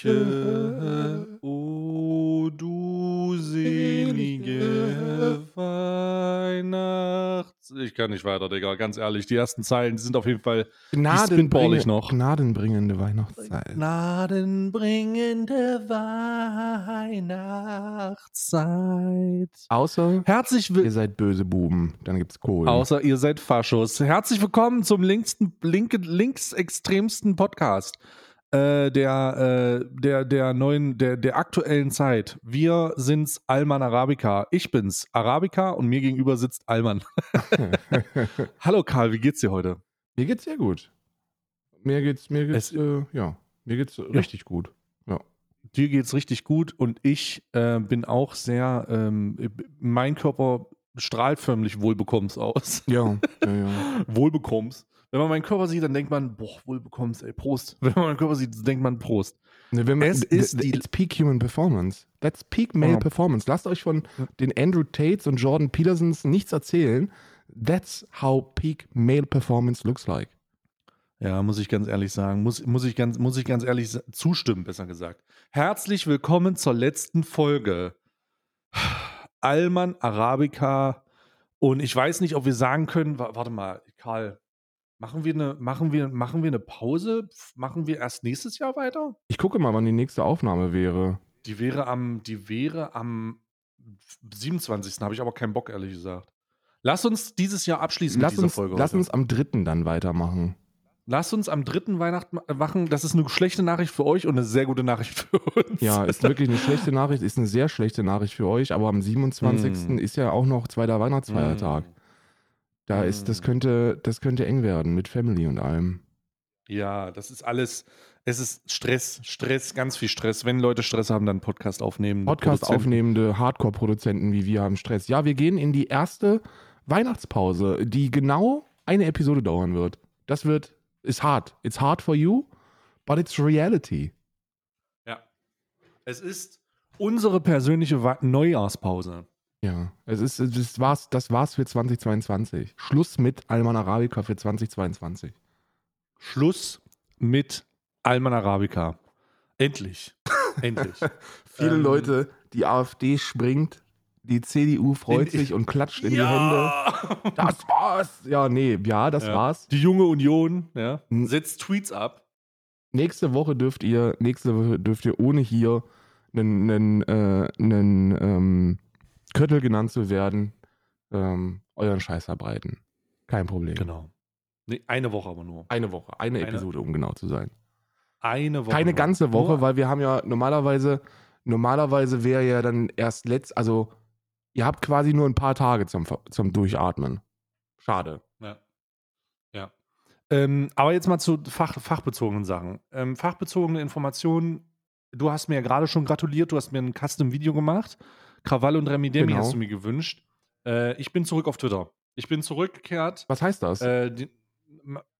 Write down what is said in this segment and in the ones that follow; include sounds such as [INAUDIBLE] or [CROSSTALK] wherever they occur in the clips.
fröhliche, o du selige Weihnachts... Ich kann nicht weiter, Digga, ganz ehrlich. Die ersten Zeilen die sind auf jeden Fall Gnadenbringe, noch. Gnadenbringende Weihnachtszeit. Gnadenbringende Weihnachtszeit. Außer Herzlich ihr seid böse Buben, dann gibt's Kohl. Außer ihr seid Faschos. Herzlich willkommen zum linksten, linke, linksextremsten Podcast äh, der, äh, der, der neuen, der, der aktuellen Zeit. Wir sind's Alman Arabica. Ich bin's, Arabica, und mir gegenüber sitzt Alman. [LAUGHS] [LAUGHS] Hallo Karl, wie geht's dir heute? Mir geht's sehr gut. Mir geht's, mir geht's, Es- äh, ja, mir geht's richtig gut. Ja. Dir geht's richtig gut und ich äh, bin auch sehr, ähm, mein Körper strahlt förmlich wohlbekommens aus. Ja, [LAUGHS] ja, ja. wohlbekommens. Wenn man meinen Körper sieht, dann denkt man, boah, wohlbekommens, ey, Prost. [LAUGHS] Wenn man meinen Körper sieht, denkt man Prost. Ne, wenn man, Es ist die- It's Peak Human Performance. That's Peak Male Ja. Performance. Lasst euch von den Andrew Tates und Jordan Petersons nichts erzählen. That's how Peak Male Performance looks like. Ja, muss ich ganz ehrlich sagen. Muss, muss, ich, ganz, muss ich ganz ehrlich zustimmen, besser gesagt. Herzlich willkommen zur letzten Folge. [SIGHS] Alman Arabica. Und ich weiß nicht, ob wir sagen können, wa- warte mal, Karl, machen wir eine, machen wir, machen wir eine Pause? Machen wir erst nächstes Jahr weiter? Ich gucke mal, wann die nächste Aufnahme wäre. Die wäre am, die wäre am 27. Habe ich aber keinen Bock, ehrlich gesagt. Lass uns dieses Jahr abschließen Lass mit dieser uns, Folge. lass heute. uns am dritten dann weitermachen. Lass uns am dritten Weihnachten machen. Das ist eine schlechte Nachricht für euch und eine sehr gute Nachricht für uns. Ja, ist wirklich eine schlechte Nachricht, ist eine sehr schlechte Nachricht für euch, aber am 27. Mm. ist ja auch noch zweiter Weihnachtsfeiertag. Da ist, das Mm. könnte, das könnte eng werden mit Family und allem. Ja, das ist alles. Es ist Stress, Stress, ganz viel Stress. Wenn Leute Stress haben, dann Podcast aufnehmen. Podcast aufnehmende Hardcore-Produzenten wie wir haben Stress. Ja, wir gehen in die erste Weihnachtspause, die genau eine Episode dauern wird. Das wird, ist hart. It's hard for you, but it's reality. Ja. Es ist unsere persönliche Neujahrspause. Ja, es ist, das war's, das war's für 2022. Schluss mit Alman Arabica für 2022. Schluss mit Alman Arabica. Endlich. [LAUGHS] Endlich. Viele Ähm, Leute, die AfD springt, die CDU freut In- sich und klatscht in die Hände. Das war's. Ja, nee, ja, das Ja. war's. Die junge Union, ja, setzt Tweets ab. Nächste Woche dürft ihr, nächste Woche dürft ihr ohne hier einen, einen, äh, einen ähm, Köttel genannt zu werden, ähm, euren Scheiß verbreiten. Kein Problem. Genau. Nee, eine Woche aber nur. Eine Woche, eine, Eine- Episode, um genau zu sein. Eine Woche. Keine nur. ganze Woche, Nur, weil wir haben ja normalerweise, normalerweise wäre ja dann erst letzt, also ihr habt quasi nur ein paar Tage zum, zum Durchatmen. Schade. Ja. ja. Ähm, aber jetzt mal zu Fach, fachbezogenen Sachen. Ähm, fachbezogene Informationen. Du hast mir ja gerade schon gratuliert. Du hast mir ein Custom-Video gemacht. Krawall und Remi Demi Genau. hast du mir gewünscht. Äh, ich bin zurück auf Twitter. Ich bin zurückgekehrt. Was heißt das? Äh, die,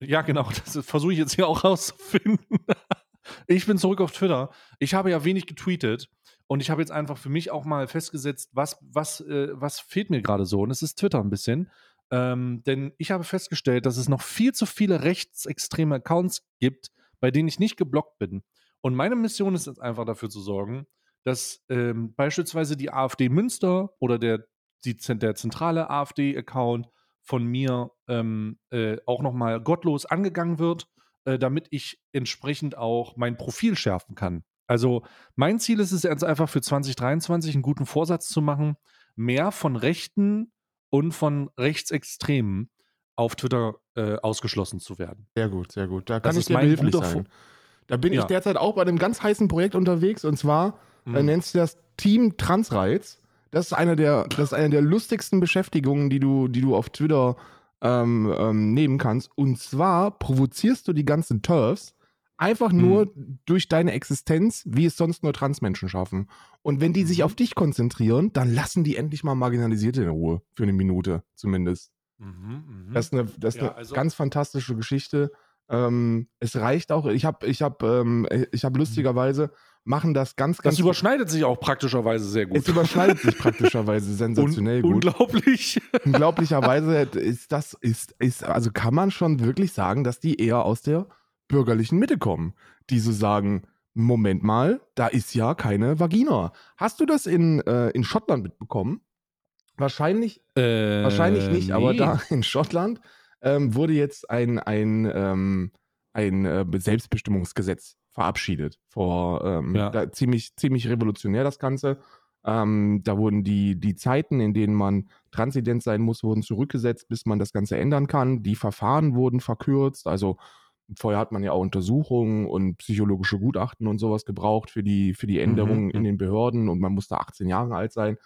ja, genau, [LAUGHS] das versuche ich jetzt hier auch rauszufinden. [LAUGHS] ich bin zurück auf Twitter. Ich habe ja wenig getweetet und ich habe jetzt einfach für mich auch mal festgesetzt, was, was, äh, was fehlt mir gerade so. Und es ist Twitter ein bisschen. Ähm, denn ich habe festgestellt, dass es noch viel zu viele rechtsextreme Accounts gibt, bei denen ich nicht geblockt bin. Und meine Mission ist jetzt einfach dafür zu sorgen, dass ähm, beispielsweise die AfD Münster oder der, die, der zentrale AfD-Account von mir ähm, äh, auch nochmal gottlos angegangen wird, äh, damit ich entsprechend auch mein Profil schärfen kann. Also mein Ziel ist es jetzt einfach für 2023 einen guten Vorsatz zu machen, mehr von Rechten und von Rechtsextremen auf Twitter äh, ausgeschlossen zu werden. Sehr gut, sehr gut. Da Das kann ich ist dir behilflich sein. Da bin Ja. ich derzeit auch bei einem ganz heißen Projekt unterwegs und zwar Mhm. nennt sich das Team Transreiz. Das ist eine der, das ist eine der lustigsten Beschäftigungen, die du, die du auf Twitter ähm, ähm, nehmen kannst. Und zwar provozierst du die ganzen Turfs einfach nur durch deine Existenz, wie es sonst nur Transmenschen schaffen. Und wenn die sich Mhm. auf dich konzentrieren, dann lassen die endlich mal Marginalisierte in Ruhe. Für eine Minute zumindest. Mhm, mhm. Das ist eine, das ist Ja, eine also- ganz fantastische Geschichte. Ähm, es reicht auch, ich habe ich hab, ähm, ich hab lustigerweise, machen das ganz, ganz das überschneidet sich auch praktischerweise sehr gut. es überschneidet sich praktischerweise [LAUGHS] sensationell Un gut. Unglaublich. [LAUGHS] Unglaublicherweise ist das, ist, ist, also kann man schon wirklich sagen, dass die eher aus der bürgerlichen Mitte kommen, die so sagen, Moment mal, da ist ja keine Vagina. Hast du das in, äh, in Schottland mitbekommen? Wahrscheinlich, Äh, wahrscheinlich nicht, aber nee. da [LAUGHS] in Schottland ähm, wurde jetzt ein, ein, ähm, ein äh, Selbstbestimmungsgesetz verabschiedet. Vor ähm, Ja. da, ziemlich, ziemlich revolutionär das Ganze. Ähm, da wurden die, die Zeiten, in denen man transident sein muss, wurden zurückgesetzt, bis man das Ganze ändern kann. Die Verfahren wurden verkürzt. Also vorher hat man ja auch Untersuchungen und psychologische Gutachten und sowas gebraucht für die, für die Änderungen Mhm. in den Behörden und man musste 18 Jahre alt sein.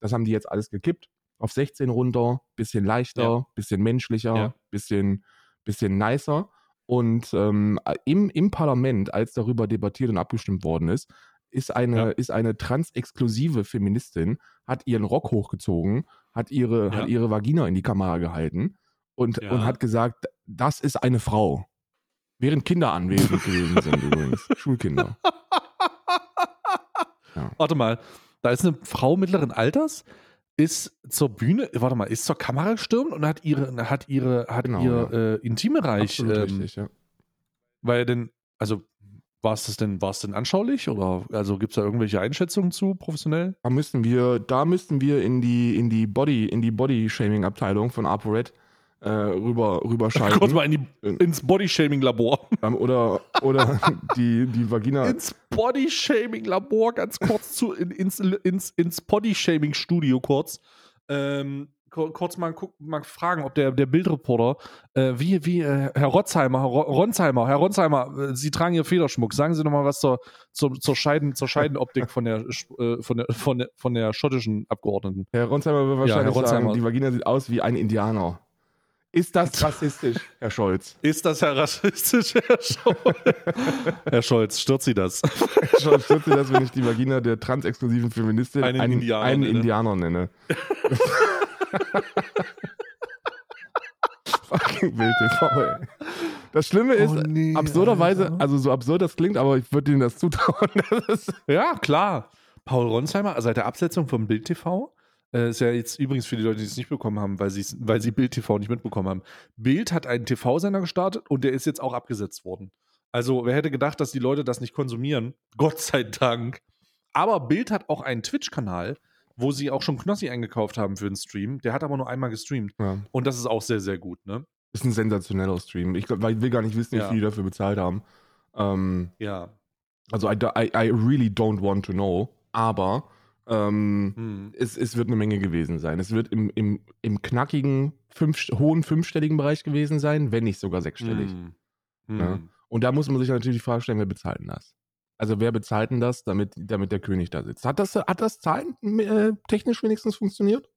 Das haben die jetzt alles gekippt. Auf 16 runter, bisschen leichter, Ja. bisschen menschlicher, Ja. bisschen, bisschen nicer. Und ähm, im, im Parlament, als darüber debattiert und abgestimmt worden ist, ist eine, Ja. ist eine transexklusive Feministin, hat ihren Rock hochgezogen, hat ihre, Ja. hat ihre Vagina in die Kamera gehalten und, Ja. und hat gesagt, das ist eine Frau. Während Kinder anwesend gewesen sind übrigens. [LAUGHS] Schulkinder. [LAUGHS] Warte mal, da ist eine Frau mittleren Alters, ist zur Bühne, warte mal, ist zur Kamera gestürmt und hat ihre, hat ihre, hat Genau, ihr äh, Intimbereich, Absolut ähm, richtig, ja. weil denn, also war es das denn, war es denn anschaulich oder also gibt es da irgendwelche Einschätzungen zu professionell? Da müssten wir, da müssten wir in die, in die Body, in die Body-Shaming-Abteilung von ApoRed äh, rüber, rüberschalten. Kurz mal in die, ins Bodyshaming-Labor. Ähm, oder oder die, die Vagina. ins Bodyshaming-Labor, ganz kurz zu, in, ins, ins, ins Bodyshaming-Studio kurz. Ähm, ku- kurz mal, mal fragen, ob der, der Bildreporter, äh, wie, wie, äh, Herr Rotzheimer, Herr Ro- Ronsheimer, Herr Ronsheimer, äh, Sie tragen hier Federschmuck. Sagen Sie noch mal was zur, zur, zur, Scheiden, zur Scheidenoptik von der, äh, von, der, von, der, von der schottischen Abgeordneten. Herr Ronsheimer wird wahrscheinlich Herr Ronsheimer. sagen, die Vagina sieht aus wie ein Indianer. Ist das rassistisch, Herr Scholz? Ist das Herr rassistisch, Herr Scholz? Herr Scholz, stört Sie das? Herr Scholz, stört Sie das, wenn ich die Vagina der transexklusiven Feministin Einen einen, Indianer einen nenne? Indianer nenne? [LAUGHS] Fucking Bild TV, ey. Das Schlimme ist, Oh nee, absurderweise, Alter. also so absurd das klingt, aber ich würde Ihnen das zutrauen. [LAUGHS] Das Ja, klar. Paul Ronsheimer, seit der Absetzung vom Bild TV, äh, ist ja jetzt übrigens für die Leute, die es nicht bekommen haben, weil, weil sie Bild TV nicht mitbekommen haben. Bild hat einen TV-Sender gestartet und der ist jetzt auch abgesetzt worden. Also, wer hätte gedacht, dass die Leute das nicht konsumieren? [LAUGHS] Gott sei Dank. Aber Bild hat auch einen Twitch-Kanal, wo sie auch schon Knossi eingekauft haben für den Stream. Der hat aber nur einmal gestreamt. ja, Und das ist auch sehr, sehr gut, ne? ist ein sensationeller Stream. Ich, ich will gar nicht wissen, wie Ja. viel die dafür bezahlt haben. Ähm, Ja. also, I, I, I really don't want to know, aber ähm, Hm. es, es wird eine Menge gewesen sein. Es wird im, im, im knackigen, fünf, hohen fünfstelligen Bereich gewesen sein, wenn nicht sogar sechsstellig. Hm. Hm. Ja. Und da muss man sich natürlich die Frage stellen, wer bezahlt denn das? Also wer bezahlt denn das, damit, damit der König da sitzt? Hat das, hat das Zahlen äh, technisch wenigstens funktioniert?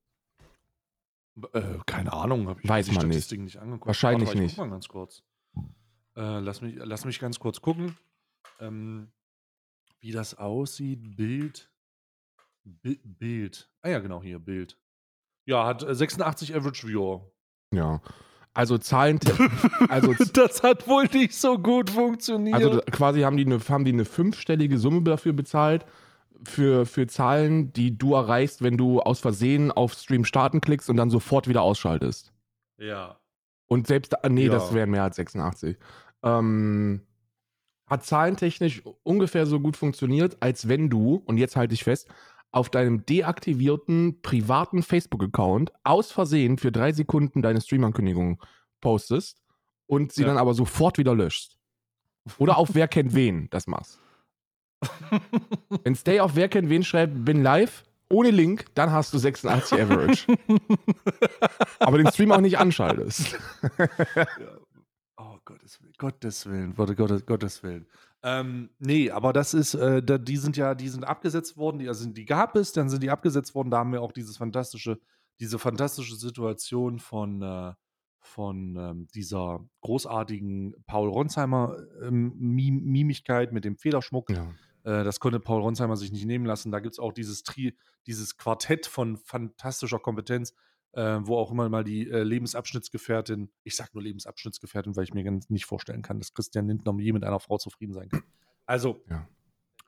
Äh, keine Ahnung, habe ich Weiß die man nicht. Statistiken nicht angeguckt. Wahrscheinlich Warte nicht. Guck mal ganz kurz. Äh, lass, mich, lass mich ganz kurz gucken, ähm, wie das aussieht. Bild. Bi Bild. Ah ja, genau, hier, Bild. Ja, hat äh, 86 Average Viewer. Ja. Also Zahlen, [LAUGHS] also, das hat wohl nicht so gut funktioniert. also quasi haben die, eine, haben die eine fünfstellige Summe dafür bezahlt, für, für Zahlen, die du erreichst, wenn du aus Versehen auf Stream starten klickst und dann sofort wieder ausschaltest. ja. Und selbst, da- nee, Ja. das wären mehr als 86. Ähm, hat zahlentechnisch ungefähr so gut funktioniert, als wenn du, und jetzt halte ich fest, auf deinem deaktivierten privaten Facebook-Account aus Versehen für drei Sekunden deine Stream-Ankündigung postest und sie Ja. dann aber sofort wieder löscht. Oder auf Wer kennt wen das machst. [LAUGHS] Wenn Stay auf Wer kennt wen schreibt, bin live, ohne Link, dann hast du 86 Average. [LAUGHS] aber den Stream auch nicht anschaltest. Oh, Gottes Willen, Gottes Willen, Gottes Willen. Ähm, nee, aber das ist, äh, die sind ja, die sind abgesetzt worden, die, also die gab es, dann sind die abgesetzt worden, da haben wir auch dieses fantastische, diese fantastische Situation von, äh, von ähm, dieser großartigen Paul Ronsheimer ähm, Mim Mimigkeit mit dem Federschmuck. Ja. Äh, das konnte Paul Ronsheimer sich nicht nehmen lassen. Da gibt es auch dieses, Tri dieses Quartett von fantastischer Kompetenz, äh, wo auch immer mal die äh, Lebensabschnittsgefährtin, ich sage nur Lebensabschnittsgefährtin, weil ich mir ganz nicht vorstellen kann, dass Christian Lindner je mit einer Frau zufrieden sein kann. Also, Ja.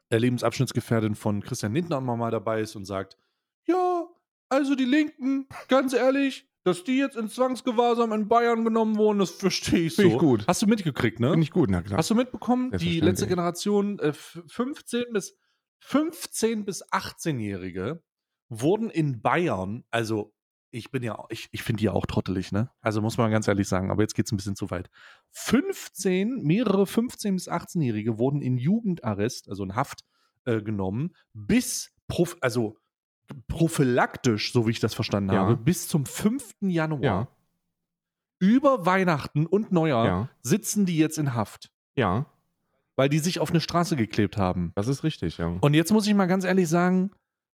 äh, Lebensabschnittsgefährtin von Christian Lindner immer mal dabei ist und sagt, ja, also die Linken, ganz ehrlich, dass die jetzt in Zwangsgewahrsam in Bayern genommen wurden, das verstehe ich so. Finde ich gut. Hast du mitgekriegt, ne? Finde ich gut, na klar. Hast du mitbekommen, die letzte Generation, äh, f- 15 bis 15 bis 18-Jährige wurden in Bayern, also ich bin ja, ich, ich finde die ja auch trottelig, ne? Also muss man ganz ehrlich sagen, aber jetzt geht es ein bisschen zu weit. 15, mehrere 15 bis 18-Jährige wurden in Jugendarrest, also in Haft äh, genommen, bis, prof, also prophylaktisch, so wie ich das verstanden Ja. habe, bis zum 5. Januar. ja, Über Weihnachten und Neujahr ja, sitzen die jetzt in Haft ja, weil die sich auf eine Straße geklebt haben. das ist richtig, ja. Und jetzt muss ich mal ganz ehrlich sagen,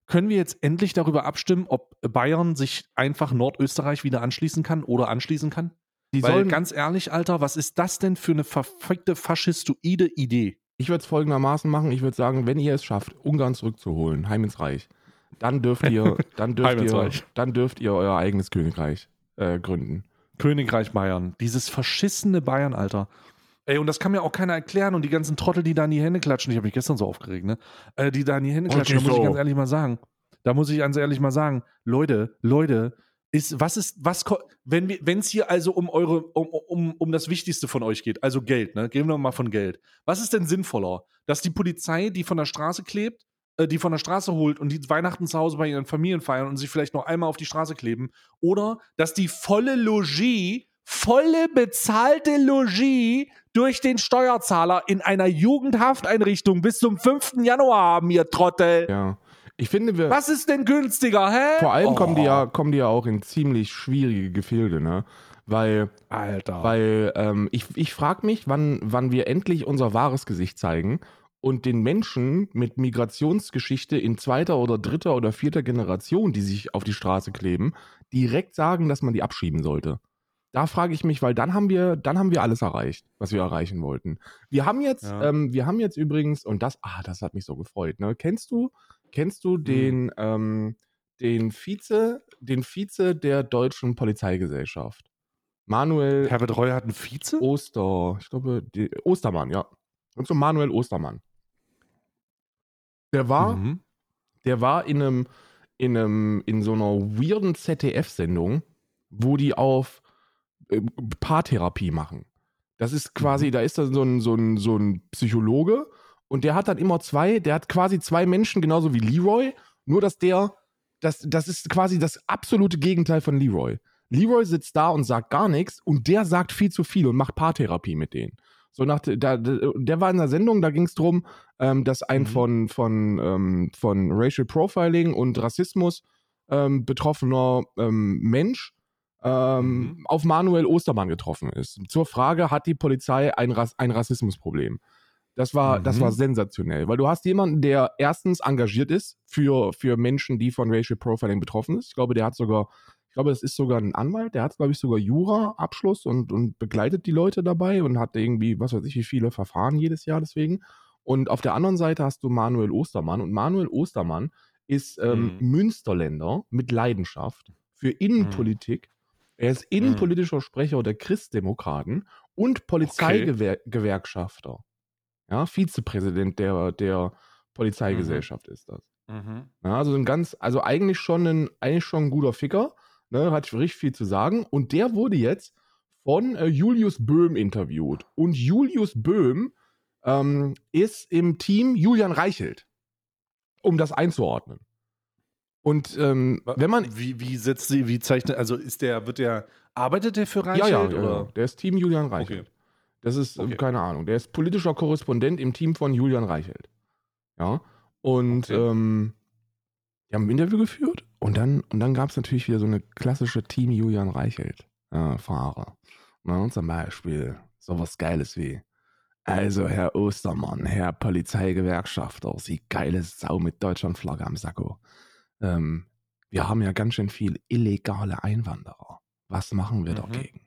können wir jetzt endlich darüber abstimmen, ob Bayern sich einfach Nordösterreich wieder anschließen kann oder anschließen kann? Die Weil sollen, ganz ehrlich, Alter, was ist das denn für eine verfickte faschistoide Idee? ich würde es folgendermaßen machen, ich würde sagen, wenn ihr es schafft, Ungarn zurückzuholen, heim ins Reich, dann dürft ihr, [LAUGHS] dann dürft ihr, dann dürft ihr euer eigenes Königreich äh, gründen. Königreich Bayern. Dieses verschissene Bayern, Alter. Ey, und das kann mir auch keiner erklären. Und die ganzen Trottel, die da in die Hände klatschen, ich habe mich gestern so aufgeregt, ne? Äh, die da in die Hände klatschen, da muss ich so. ganz ehrlich mal sagen. Da muss ich ganz ehrlich mal sagen, Leute, Leute, ist, was ist, was, wenn es hier also um eure, um, um, um das Wichtigste von euch geht, also Geld, ne? Gehen wir mal von Geld. Was ist denn sinnvoller? Dass die Polizei, die von der Straße klebt, äh, die von der Straße holt und die Weihnachten zu Hause bei ihren Familien feiern und sich vielleicht noch einmal auf die Straße kleben, oder dass die volle Logis, volle bezahlte Logis durch den Steuerzahler in einer Jugendhafteinrichtung bis zum 5. Januar haben, ihr Trottel. Ja. Ich finde, wir, Was ist denn günstiger, hä? vor allem Oh, kommen, die ja, kommen die ja auch in ziemlich schwierige Gefilde, ne? Weil, Alter. weil ähm, ich, ich frage mich, wann, wann wir endlich unser wahres Gesicht zeigen und den Menschen mit Migrationsgeschichte in zweiter oder dritter oder vierter Generation, die sich auf die Straße kleben, direkt sagen, dass man die abschieben sollte. Da frage ich mich, weil dann haben wir, dann haben wir alles erreicht, was wir erreichen wollten. Wir haben jetzt, Ja. ähm, wir haben jetzt übrigens, und das, ah, das hat mich so gefreut, ne? Kennst du, kennst du den, ähm, den Vize, den Vize der deutschen Polizeigesellschaft? Manuel Herbert Reuer hat einen Vize? Oster, ich glaube, die, Ostermann, ja. Und so Manuel Ostermann. Der war, Mhm. der war in einem, in einem, in so einer weirden ZDF-Sendung, wo die auf Paartherapie machen. Das ist quasi, da ist da so ein, so ein, so ein Psychologe und der hat dann immer zwei, der hat quasi zwei Menschen, genauso wie Leroy, nur dass der, das, das ist quasi das absolute Gegenteil von Leroy. Leroy sitzt da und sagt gar nichts und der sagt viel zu viel und macht Paartherapie mit denen. So nach, da, der war in der Sendung, da ging es darum, ähm, dass ein Mhm. von, von, ähm, von Racial Profiling und Rassismus ähm, betroffener ähm, Mensch ähm, Mhm. auf Manuel Ostermann getroffen ist. Zur Frage, hat die Polizei ein, Rass ein Rassismusproblem? Das war, das Mhm. war sensationell, weil du hast jemanden, der erstens engagiert ist für, für Menschen, die von Racial Profiling betroffen ist. Ich glaube, der hat sogar, ich glaube, es ist sogar ein Anwalt, der hat, glaube ich, sogar Jura-Abschluss und, und begleitet die Leute dabei und hat irgendwie, was weiß ich, wie viele Verfahren jedes Jahr deswegen. Und auf der anderen Seite hast du Manuel Ostermann und Manuel Ostermann ist ähm, Mhm. Münsterländer mit Leidenschaft für Innenpolitik. Er ist innenpolitischer Sprecher der Christdemokraten und Polizeigewerkschafter. Ja, Vizepräsident der, der Polizeigesellschaft ist das. Mhm. Ja, also ein ganz, also eigentlich schon ein, eigentlich schon ein guter Ficker, ne, hat richtig viel zu sagen. Und der wurde jetzt von äh, Julius Böhm interviewt. Und Julius Böhm ähm, ist im Team Julian Reichelt, um das einzuordnen. Und ähm, wenn man. Wie, wie setzt sie, wie zeichnet, also ist der, wird der, arbeitet der für Reichelt? ja, ja, oder? ja, der ist Team Julian Reichelt. Okay. Das ist, äh, Okay. keine Ahnung, der ist politischer Korrespondent im Team von Julian Reichelt. Ja. Und Okay. ähm, die haben ein Interview geführt und dann, und dann gab es natürlich wieder so eine klassische Team Julian Reichelt äh, zum Beispiel sowas Geiles wie. Also, Herr Ostermann, Herr Polizeigewerkschafter, Sie geile Sau mit Deutschlandflagge am Sakko. Ähm, wir haben ja ganz schön viel illegale Einwanderer. Was machen wir Mhm. dagegen?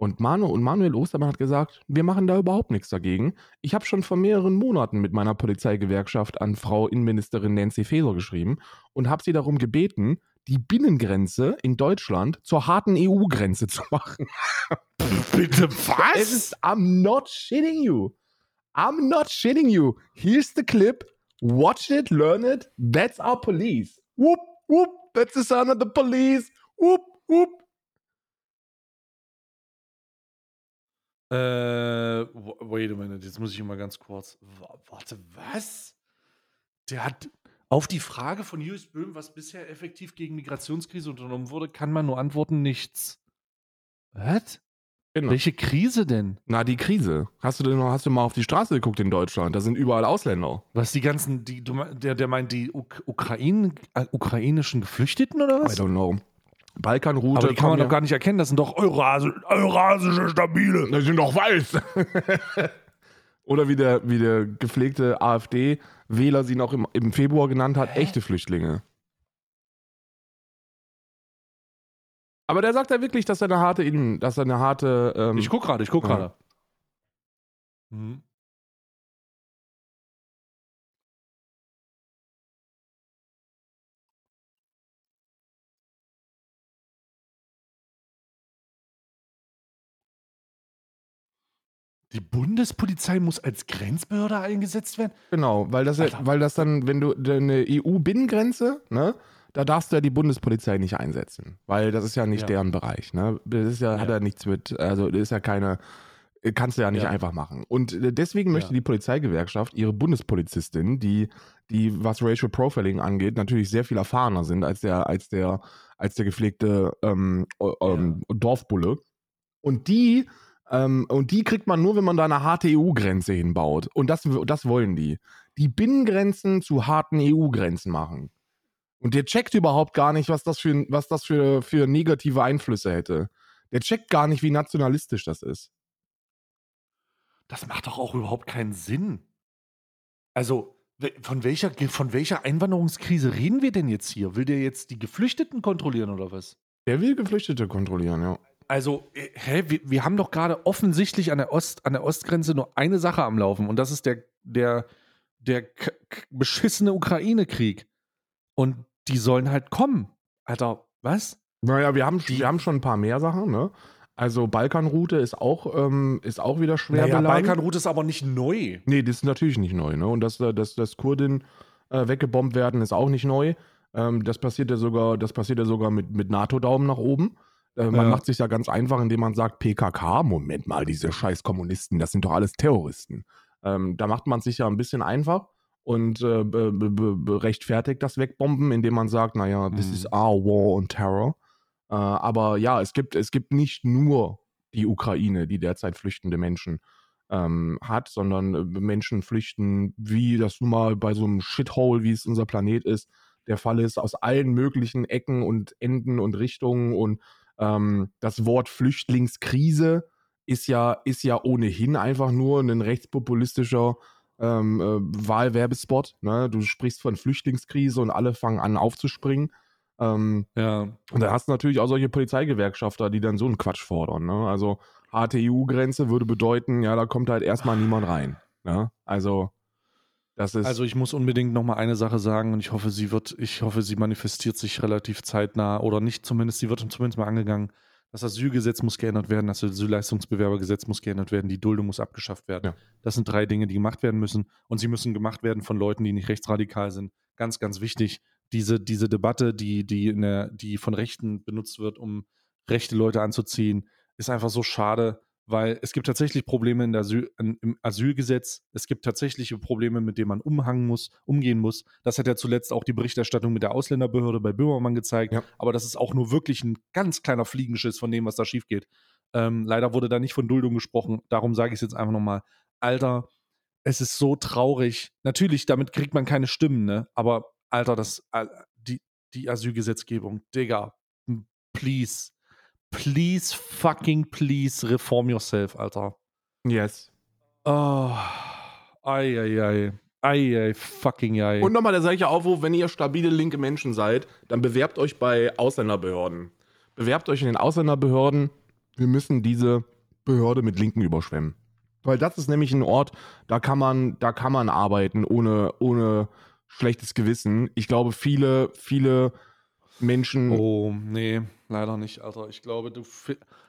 Und Manu und Manuel Ostermann hat gesagt, wir machen da überhaupt nichts dagegen. Ich habe schon vor mehreren Monaten mit meiner Polizeigewerkschaft an Frau Innenministerin Nancy Faeser geschrieben und habe sie darum gebeten, die Binnengrenze in Deutschland zur harten EU-Grenze [LAUGHS] zu machen. Bitte Es ist, I'm not shitting you. I'm not shitting you. Here's the clip. Watch it, learn it. That's our police. Whoop, whoop, that's the sound of the police. Whoop, whoop. Äh, wait a minute, jetzt muss ich mal ganz kurz. Warte, was? Der hat auf die Frage von Julius Böhm, was bisher effektiv gegen Migrationskrise unternommen wurde, kann man nur antworten, nichts. Was? Genau. Welche Krise denn? Na, die Krise. Hast du denn hast du mal auf die Straße geguckt in Deutschland? Da sind überall Ausländer. Was die ganzen, die, der, der meint die Uk Ukraine, äh, ukrainischen Geflüchteten oder was? I don't know. Balkanroute. Aber die kann man doch gar nicht erkennen, das sind doch Eurasi eurasische Stabile. Das sind doch weiß. [LAUGHS] Oder wie der, wie der gepflegte AfD-Wähler sie noch im, im Februar genannt hat, Hä? echte Flüchtlinge. Aber der sagt ja wirklich, dass er eine harte Innen, dass er eine harte. Ähm, ich guck gerade, ich guck gerade. Mhm. Die Bundespolizei muss als Grenzbehörde eingesetzt werden? Genau, weil das, ja, weil das dann, wenn du eine EU-Binnengrenze, ne, da darfst du ja die Bundespolizei nicht einsetzen, weil das ist ja nicht ja. deren Bereich, ne? Das ist ja, ja, hat ja nichts mit, also das ist ja keine, kannst du ja nicht ja. einfach machen. Und äh, deswegen möchte die Polizeigewerkschaft ihre Bundespolizistin, die, die was Racial Profiling angeht, natürlich sehr viel erfahrener sind als der, als der, als der gepflegte ähm, ähm, Dorfbulle. Und die ähm, und die kriegt man nur, wenn man da eine harte EU-Grenze hinbaut. Und das, das wollen die. Die Binnengrenzen zu harten EU-Grenzen machen. Und der checkt überhaupt gar nicht, was das, für, was das für, für negative Einflüsse hätte. Der checkt gar nicht, wie nationalistisch das ist. Das macht doch auch überhaupt keinen Sinn. Also, von welcher, von welcher Einwanderungskrise reden wir denn jetzt hier? Will der jetzt die Geflüchteten kontrollieren oder was? Der will Geflüchtete kontrollieren, ja. Also, äh, hä, wir, wir haben doch gerade offensichtlich an der, Ost, an der Ostgrenze nur eine Sache am Laufen und das ist der, der, der beschissene Ukraine-Krieg. Und die sollen halt kommen. Alter, was? Naja, wir haben, wir haben schon ein paar mehr Sachen, ne? Also Balkanroute ist auch, ähm, ist auch wieder schwer naja, beladen. Balkanroute ist aber nicht neu. Nee, das ist natürlich nicht neu. Ne? Und dass, dass, dass Kurdin äh, weggebombt werden, ist auch nicht neu. Ähm, das passiert ja sogar, das passiert ja sogar mit, mit NATO-Daumen nach oben. Äh, man ja. macht sich ja ganz einfach, indem man sagt, PKK, Moment mal, diese scheiß Kommunisten, das sind doch alles Terroristen. Ähm, da macht man sich ja ein bisschen einfach und äh, rechtfertigt das Wegbomben, indem man sagt, naja, this mhm. is our war on terror. Äh, aber ja, es gibt, es gibt nicht nur die Ukraine, die derzeit flüchtende Menschen ähm, hat, sondern äh, Menschen flüchten, wie das nun mal bei so einem Shithole, wie es unser Planet ist, der Fall ist, aus allen möglichen Ecken und Enden und Richtungen und ähm, das Wort Flüchtlingskrise ist ja, ist ja ohnehin einfach nur ein rechtspopulistischer ähm, äh, Wahlwerbespot. Ne? Du sprichst von Flüchtlingskrise und alle fangen an aufzuspringen. Ähm, ja. Und da hast du natürlich auch solche Polizeigewerkschafter, die dann so einen Quatsch fordern. Ne? Also harte EU-Grenze würde bedeuten, ja, da kommt halt erstmal niemand rein. Ne? Also also ich muss unbedingt noch mal eine Sache sagen und ich hoffe, sie wird, ich hoffe, sie manifestiert sich relativ zeitnah oder nicht zumindest, sie wird zumindest mal angegangen. Das Asylgesetz muss geändert werden, das Asylleistungsbewerbergesetz muss geändert werden, die Duldung muss abgeschafft werden. Ja. Das sind drei Dinge, die gemacht werden müssen und sie müssen gemacht werden von Leuten, die nicht rechtsradikal sind. Ganz, ganz wichtig. Diese, diese Debatte, die, die, der, die von Rechten benutzt wird, um rechte Leute anzuziehen, ist einfach so schade weil es gibt tatsächlich Probleme in der Asyl, im Asylgesetz. Es gibt tatsächliche Probleme, mit denen man umhangen muss, umgehen muss. Das hat ja zuletzt auch die Berichterstattung mit der Ausländerbehörde bei Böhmermann gezeigt. Ja. Aber das ist auch nur wirklich ein ganz kleiner Fliegenschiss von dem, was da schief geht. Ähm, leider wurde da nicht von Duldung gesprochen. Darum sage ich es jetzt einfach nochmal. Alter, es ist so traurig. Natürlich, damit kriegt man keine Stimmen, ne? Aber Alter, das, äh, die, die Asylgesetzgebung, Digga, please please fucking please reform yourself, Alter. Yes. Oh, ei, ei, ei. Ei, ei, fucking ei. Und nochmal der gleiche Aufruf, wenn ihr stabile linke Menschen seid, dann bewerbt euch bei Ausländerbehörden. Bewerbt euch in den Ausländerbehörden. Wir müssen diese Behörde mit Linken überschwemmen. Weil das ist nämlich ein Ort, da kann man, da kann man arbeiten ohne, ohne schlechtes Gewissen. Ich glaube, viele, viele Menschen. Oh, nee, leider nicht, Alter. Ich glaube, du.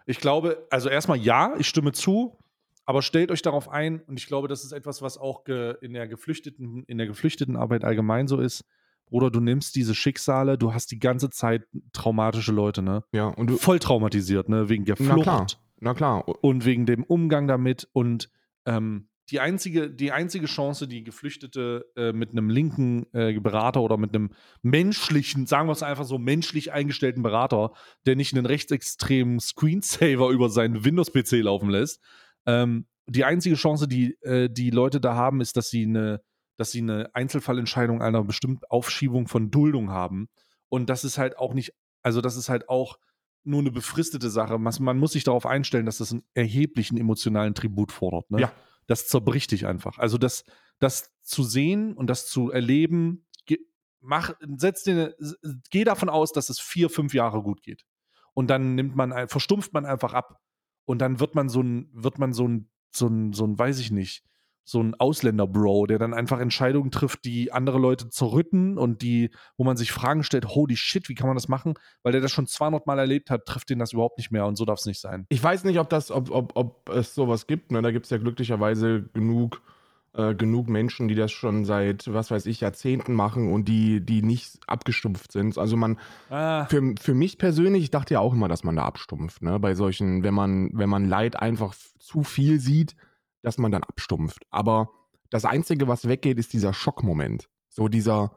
Ich glaube, also erstmal ja, ich stimme zu, aber stellt euch darauf ein, und ich glaube, das ist etwas, was auch in der Geflüchteten, in der Geflüchtetenarbeit allgemein so ist. Bruder, du nimmst diese Schicksale, du hast die ganze Zeit traumatische Leute, ne? Ja, und du. Voll traumatisiert, ne? Wegen der Flucht. Na klar. und wegen dem Umgang damit und ähm, die einzige, die einzige Chance, die Geflüchtete äh, mit einem linken äh, Berater oder mit einem menschlichen, sagen wir es einfach so, menschlich eingestellten Berater, der nicht einen rechtsextremen Screensaver [LAUGHS] über seinen Windows-PC laufen lässt, ähm, die einzige Chance, die äh, die Leute da haben, ist, dass sie eine, dass sie eine Einzelfallentscheidung einer bestimmten Aufschiebung von Duldung haben. Und das ist halt auch nicht, also das ist halt auch nur eine befristete Sache. Man, muss sich darauf einstellen, dass das einen erheblichen emotionalen Tribut fordert. Ne? Ja. Das zerbricht dich einfach. Also das, das zu sehen und das zu erleben, mach, setz eine- geh davon aus, dass es vier, fünf Jahre gut geht. Und dann nimmt man, verstumpft man einfach ab. Und dann wird man so ein, wird man so ein, so ein, so ein, weiß ich nicht, so ein Ausländer-Bro, der dann einfach Entscheidungen trifft, die andere Leute zerrütten und die, wo man sich Fragen stellt, holy shit, wie kann man das machen? Weil der das schon 200 Mal erlebt hat, trifft den das überhaupt nicht mehr und so darf es nicht sein. Ich weiß nicht, ob das, ob, ob, ob es sowas gibt. Ne? Da gibt es ja glücklicherweise genug, äh, genug Menschen, die das schon seit, was weiß ich, Jahrzehnten machen und die, die nicht abgestumpft sind. Also man, Ah, für, für mich persönlich, ich dachte ja auch immer, dass man da abstumpft, ne? Bei solchen, wenn man, wenn man Leid einfach zu viel sieht, dass man dann abstumpft. Aber das Einzige, was weggeht, ist dieser Schockmoment. So dieser,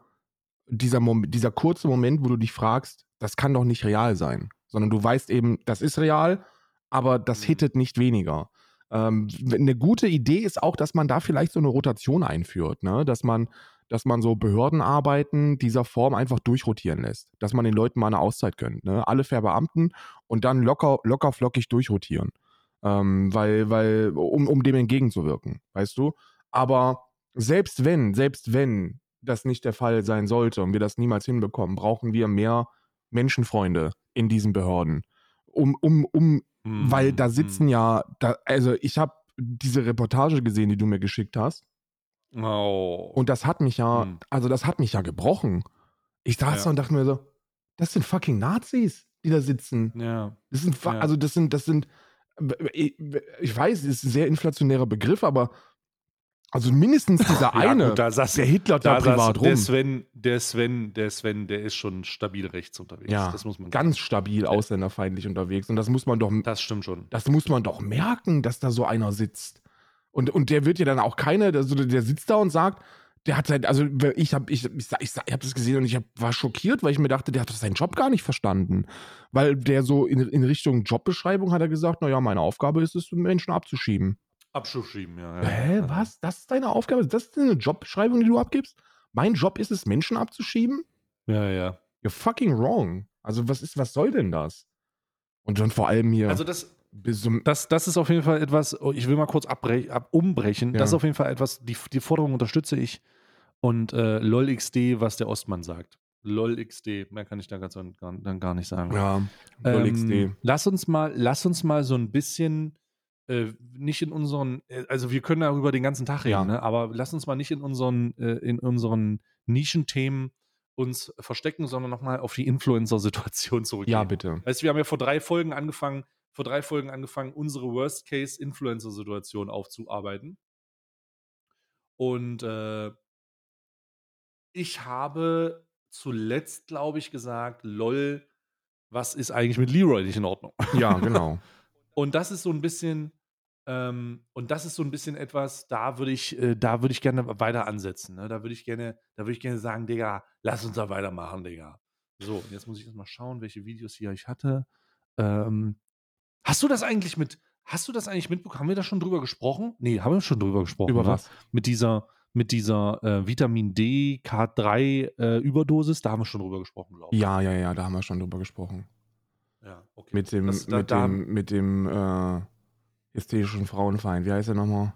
dieser, Mom dieser kurze Moment, wo du dich fragst, das kann doch nicht real sein. Sondern du weißt eben, das ist real, aber das Mhm. hittet nicht weniger. Ähm, eine gute Idee ist auch, dass man da vielleicht so eine Rotation einführt, ne? Dass man, dass man so Behördenarbeiten dieser Form einfach durchrotieren lässt. Dass man den Leuten mal eine Auszeit gönnt. Ne? Alle verbeamten und dann locker, locker flockig durchrotieren. Ähm, weil, weil, um, um dem entgegenzuwirken, weißt du? Aber selbst wenn, selbst wenn das nicht der Fall sein sollte und wir das niemals hinbekommen, brauchen wir mehr Menschenfreunde in diesen Behörden. Um, um, um, hm, weil da hm. sitzen ja, da, also ich habe diese Reportage gesehen, die du mir geschickt hast. Oh. Und das hat mich ja, Hm. also das hat mich ja gebrochen. Ich saß Ja. da und dachte mir so, das sind fucking Nazis, die da sitzen. ja. Das sind, Ja. also das sind, das sind, ich, weiß, es ist ein sehr inflationärer Begriff, aber also mindestens [LAUGHS] dieser Ja, eine, gut, da saß, der Hitler da, da privat rum. der Sven, der Sven, der Sven, der ist schon stabil rechts unterwegs. Ja, das muss man Ganz stabil ausländerfeindlich unterwegs. Und das muss man doch, Das stimmt schon. das muss man doch merken, dass da so einer sitzt. Und, und der wird ja dann auch keine, also der sitzt da und sagt, der hat sein, also ich habe ich, ich, ich, ich hab das gesehen und ich hab, war schockiert, weil ich mir dachte, der hat doch seinen Job gar nicht verstanden. Weil der so in, in Richtung Jobbeschreibung hat er gesagt, naja, meine Aufgabe ist es, Menschen abzuschieben. Abschuss schieben, ja. ja. Hä, was? Das ist deine Aufgabe? Das ist eine Jobbeschreibung, die du abgibst? Mein Job ist es, Menschen abzuschieben? Ja, ja. You're fucking wrong. Also was ist, was soll denn das? Und dann vor allem hier. Also das, das, das ist auf jeden Fall etwas, oh, ich will mal kurz abbrech, ab, umbrechen. Ja. Das ist auf jeden Fall etwas, die, die Forderung unterstütze ich. Und äh, LOLXD, was der Ostmann sagt. LOLXD, mehr kann ich da ganz, dann, dann gar nicht sagen. ja, Ähm, XD. lass uns mal, lass uns mal so ein bisschen äh, nicht in unseren, äh, also wir können darüber den ganzen Tag reden, Ja. ne? aber lass uns mal nicht in unseren, äh, in unseren Nischenthemen uns verstecken, sondern nochmal auf die Influencer-Situation zurückgehen. Ja, bitte. Weißt du, wir haben ja vor drei Folgen angefangen, vor drei Folgen angefangen, unsere Worst-Case-Influencer-Situation aufzuarbeiten. Und äh, ich habe zuletzt, glaube ich, gesagt, lol, was ist eigentlich mit Leroy nicht in Ordnung? Ja, [LAUGHS] genau. Und das ist so ein bisschen, ähm, und das ist so ein bisschen etwas, da würde ich, äh, da würde ich gerne weiter ansetzen. Ne? Da würde ich gerne, da würde ich gerne sagen, Digga, lass uns da weitermachen, Digga. So, und jetzt muss ich erstmal schauen, welche Videos hier ich hatte. Ähm, hast du das eigentlich mit, hast du das eigentlich mitbekommen? Haben wir da schon drüber gesprochen? Nee, haben wir schon drüber gesprochen. Über ne? was? Mit dieser, mit dieser äh, Vitamin D K3 äh, Überdosis, da haben wir schon drüber gesprochen, glaube ich. Ja, ja, ja, da haben wir schon drüber gesprochen. ja okay. Mit dem, Das- da- mit da- dem, mit dem äh, ästhetischen Frauenfeind. Wie heißt er nochmal?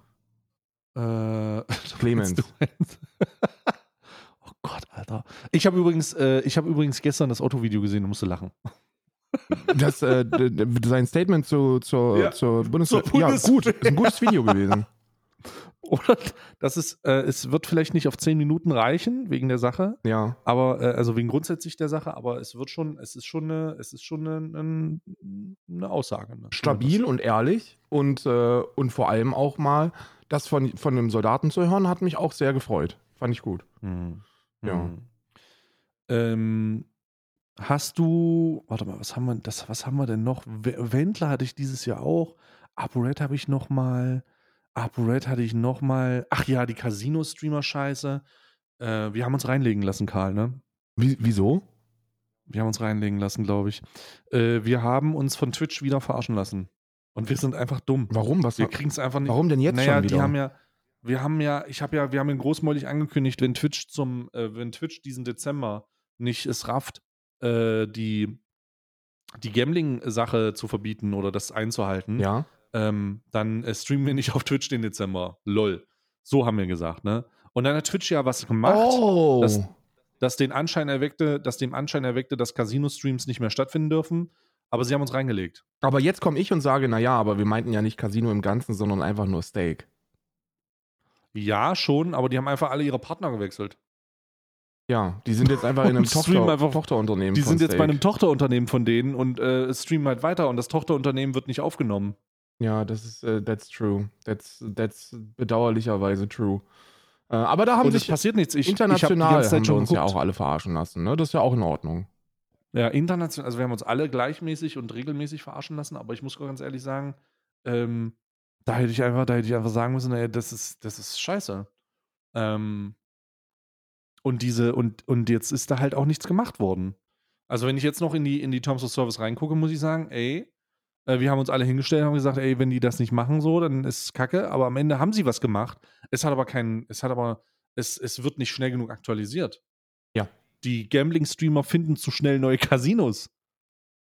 Äh, [LAUGHS] Clemens. [LAUGHS] oh Gott, Alter. Ich habe übrigens, äh, ich habe übrigens gestern das Autovideo gesehen und musste lachen. Das, äh, sein Statement zu, zur, Ja, zur Bundeswehr. zur Ja, gut. Ist ein gutes Video gewesen. [LAUGHS] Oder das ist, äh, es wird vielleicht nicht auf zehn Minuten reichen wegen der Sache, Ja. aber äh, also wegen grundsätzlich der Sache, aber es wird schon, es ist schon eine, es ist schon eine, eine, eine Aussage. Ne? Stabil und ehrlich und, äh, und vor allem auch mal das von, von einem Soldaten zu hören, hat mich auch sehr gefreut. Fand ich gut. Mhm. Ja. Mhm. Ähm, Hast du, warte mal, was haben wir, das, was haben wir denn noch? Wendler hatte ich dieses Jahr auch. ApoRed habe ich noch mal. ApoRed hatte ich noch mal. Ach ja, die Casino-Streamer-Scheiße. Äh, wir haben uns reinlegen lassen, Karl, ne? Wie, wieso? Wir haben uns reinlegen lassen, glaube ich. Äh, wir haben uns von Twitch wieder verarschen lassen. Und wir sind einfach dumm. Warum? Was, Wir kriegen es einfach nicht. warum denn jetzt naja, schon wieder? die haben ja, wir haben ja, ich habe ja, wir haben ja großmäulig angekündigt, wenn Twitch zum, äh, wenn Twitch diesen Dezember nicht es rafft, äh, die, die Gambling-Sache zu verbieten oder das einzuhalten, ja. ähm, dann äh, streamen wir nicht [LAUGHS] auf Twitch den Dezember. Lol. So haben wir gesagt, ne? Und dann hat Twitch ja was gemacht, oh. das- das den Anschein erweckte, dass dem Anschein erweckte, dass Casino-Streams nicht mehr stattfinden dürfen. Aber sie haben uns reingelegt. aber jetzt komme ich und sage, naja, aber wir meinten ja nicht Casino im Ganzen, sondern einfach nur Steak. Ja, schon, aber die haben einfach alle ihre Partner gewechselt. Ja, die sind jetzt einfach in einem [LAUGHS] Tochter, einfach- Tochterunternehmen. Die sind jetzt bei Steak. einem Tochterunternehmen von denen und äh, streamen halt weiter und das Tochterunternehmen wird nicht aufgenommen. Ja, das ist, äh, that's true. That's, that's bedauerlicherweise true. Äh, aber da haben und es sich passiert nichts. Ich, international ich hab haben wir uns ja geguckt. auch alle verarschen lassen. Ne? Das ist ja auch in Ordnung. Ja, international, also wir haben uns alle gleichmäßig und regelmäßig verarschen lassen, aber ich muss ganz ehrlich sagen, ähm, da hätte ich einfach, da hätte ich einfach sagen müssen, ey, das ist, das ist scheiße. Ähm, und diese, und, und jetzt ist da halt auch nichts gemacht worden. Also wenn ich jetzt noch in die, in die Terms of Service reingucke, muss ich sagen, ey, äh, wir haben uns alle hingestellt und haben gesagt, ey, wenn die das nicht machen so, dann ist es kacke, aber am Ende haben sie was gemacht. Es hat aber keinen, es hat aber, es, es wird nicht schnell genug aktualisiert. Ja. Die Gambling-Streamer finden zu schnell neue Casinos.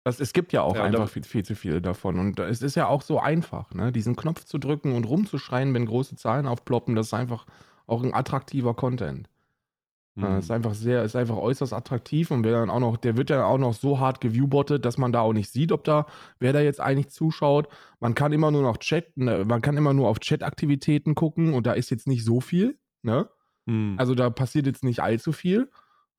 Das, es gibt ja auch Ja, einfach viel, viel zu viele davon. Und es ist ja auch so einfach, ne? diesen Knopf zu drücken und rumzuschreien, wenn große Zahlen aufploppen. Das ist einfach auch ein attraktiver Content. Mhm. Äh, ist einfach sehr, ist einfach äußerst attraktiv und wer dann auch noch, der wird ja auch noch so hart geviewbottet, dass man da auch nicht sieht, ob da, wer da jetzt eigentlich zuschaut. Man kann immer nur noch Chat, ne, man kann immer nur auf Chat-Aktivitäten gucken und da ist jetzt nicht so viel, ne? Mhm. Also da passiert jetzt nicht allzu viel.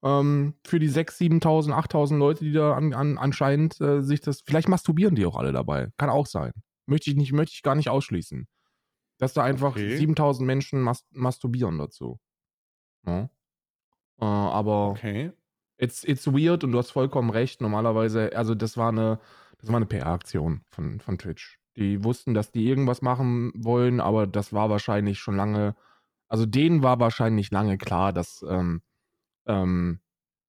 Ähm, für die 6.000, 7.000, 8.000 Leute, die da an, an, anscheinend äh, sich das, vielleicht masturbieren die auch alle dabei. Kann auch sein. Möchte ich nicht, möchte ich gar nicht ausschließen. Dass da einfach Okay. 7.000 Menschen mas masturbieren dazu. Ja. Äh, aber okay. it's, it's weird und du hast vollkommen recht. Normalerweise, also das war eine, das war eine PR-Aktion von, von Twitch. Die wussten, dass die irgendwas machen wollen, aber das war wahrscheinlich schon lange, also denen war wahrscheinlich lange klar, dass ähm, ähm,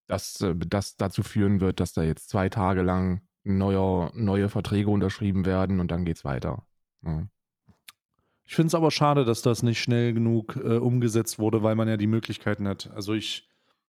dass äh, das dazu führen wird, dass da jetzt zwei Tage lang neuer, neue Verträge unterschrieben werden und dann geht's weiter. Ja. Ich finde es aber schade, dass das nicht schnell genug äh, umgesetzt wurde, weil man ja die Möglichkeiten hat. Also ich,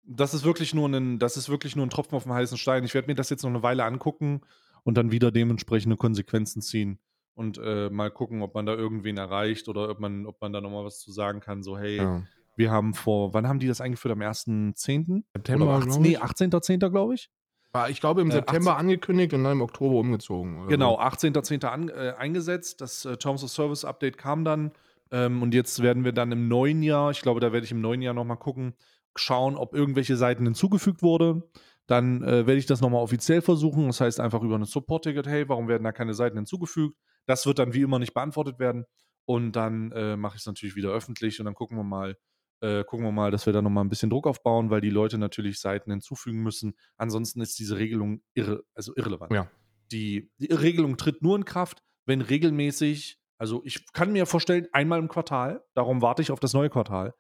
das ist wirklich nur ein, das ist wirklich nur ein Tropfen auf dem heißen Stein. Ich werde mir das jetzt noch eine Weile angucken und dann wieder dementsprechende Konsequenzen ziehen und äh, mal gucken, ob man da irgendwen erreicht oder ob man, ob man da nochmal was zu sagen kann. So, hey, Ja. wir haben vor, wann haben die das eingeführt? Am 1.10.? September, Oder 18, glaub nee, ich. 18.10. glaube ich. War, ich glaube, im Äh, September 18 angekündigt und dann im Oktober umgezogen. oder Genau, so. 18.10. An, äh, eingesetzt. Das äh, Terms of Service Update kam dann. Ähm, und jetzt werden wir dann im neuen Jahr, ich glaube, da werde ich im neuen Jahr nochmal gucken, schauen, ob irgendwelche Seiten hinzugefügt wurde. Dann äh, werde ich das nochmal offiziell versuchen. Das heißt einfach über ein Support-Ticket, hey, warum werden da keine Seiten hinzugefügt? Das wird dann wie immer nicht beantwortet werden. Und dann äh, mache ich es natürlich wieder öffentlich und dann gucken wir mal, äh, gucken wir mal, dass wir da nochmal ein bisschen Druck aufbauen, weil die Leute natürlich Seiten hinzufügen müssen. Ansonsten ist diese Regelung irre, also irrelevant Ja. die, die Regelung tritt nur in Kraft, wenn regelmäßig, also ich kann mir vorstellen, einmal im Quartal, darum warte ich auf das neue Quartal,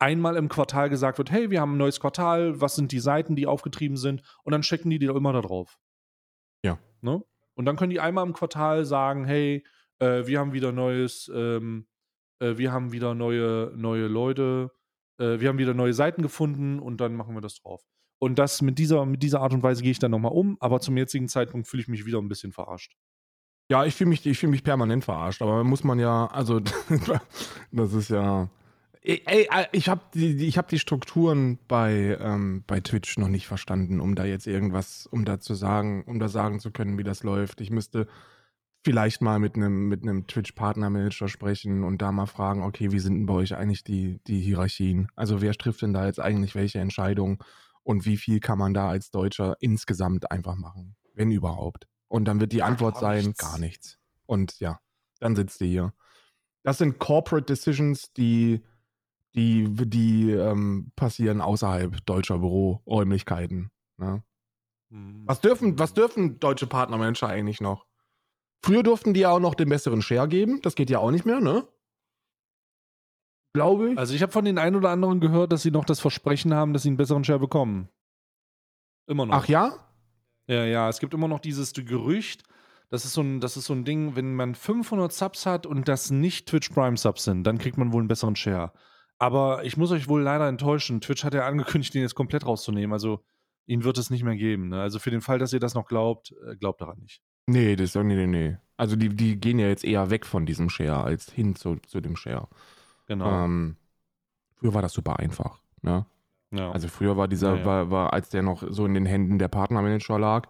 einmal im Quartal gesagt wird, hey, wir haben ein neues Quartal, was sind die Seiten, die aufgetrieben sind, und dann checken die die immer da drauf. Ja. Ne? Und dann können die einmal im Quartal sagen, hey, äh, wir haben wieder neues, ähm, äh, wir haben wieder neue, neue Leute, äh, wir haben wieder neue Seiten gefunden und dann machen wir das drauf. Und das mit dieser, mit dieser Art und Weise gehe ich dann nochmal um, aber zum jetzigen Zeitpunkt fühle ich mich wieder ein bisschen verarscht. Ja, ich fühle mich, ich fühl mich permanent verarscht, aber muss man ja, also [LAUGHS] das ist ja. Ey, ey, ich habe die, ich hab die Strukturen bei, ähm, bei Twitch noch nicht verstanden, um da jetzt irgendwas, um da zu sagen, um da sagen zu können, wie das läuft. Ich müsste vielleicht mal mit einem mit einem Twitch-Partner-Manager sprechen und da mal fragen, okay, wie sind denn bei euch eigentlich die, die Hierarchien? Also wer trifft denn da jetzt eigentlich welche Entscheidung und wie viel kann man da als Deutscher insgesamt einfach machen, wenn überhaupt? Und dann wird die Ja, Antwort gar sein, nichts. gar nichts. Und ja, dann sitzt ihr hier. Das sind Corporate Decisions, die, die, die ähm, passieren außerhalb deutscher Büroräumlichkeiten. Ne? Mhm. Was dürfen, was dürfen deutsche Partnermanager eigentlich noch? Früher durften die ja auch noch den besseren Share geben. Das geht ja auch nicht mehr, ne? Glaube ich. Also ich habe von den einen oder anderen gehört, dass sie noch das Versprechen haben, dass sie einen besseren Share bekommen. Immer noch. Ach ja? Ja, ja, es gibt immer noch dieses Gerücht, das ist so ein, das ist so ein Ding, wenn man 500 Subs hat und das nicht Twitch Prime Subs sind, dann kriegt man wohl einen besseren Share. Aber ich muss euch wohl leider enttäuschen. Twitch hat ja angekündigt, den jetzt komplett rauszunehmen. Also ihn wird es nicht mehr geben. Ne? Also für den Fall, dass ihr das noch glaubt, äh, glaubt daran nicht. Nee, das nee, nee, nee. Also die, die gehen ja jetzt eher weg von diesem Share als hin zu, zu dem Share. Genau. Ähm, früher war das super einfach. Ne? ja. Also früher war dieser, Ja, ja. War, war, als der noch so in den Händen der Partnermanager lag,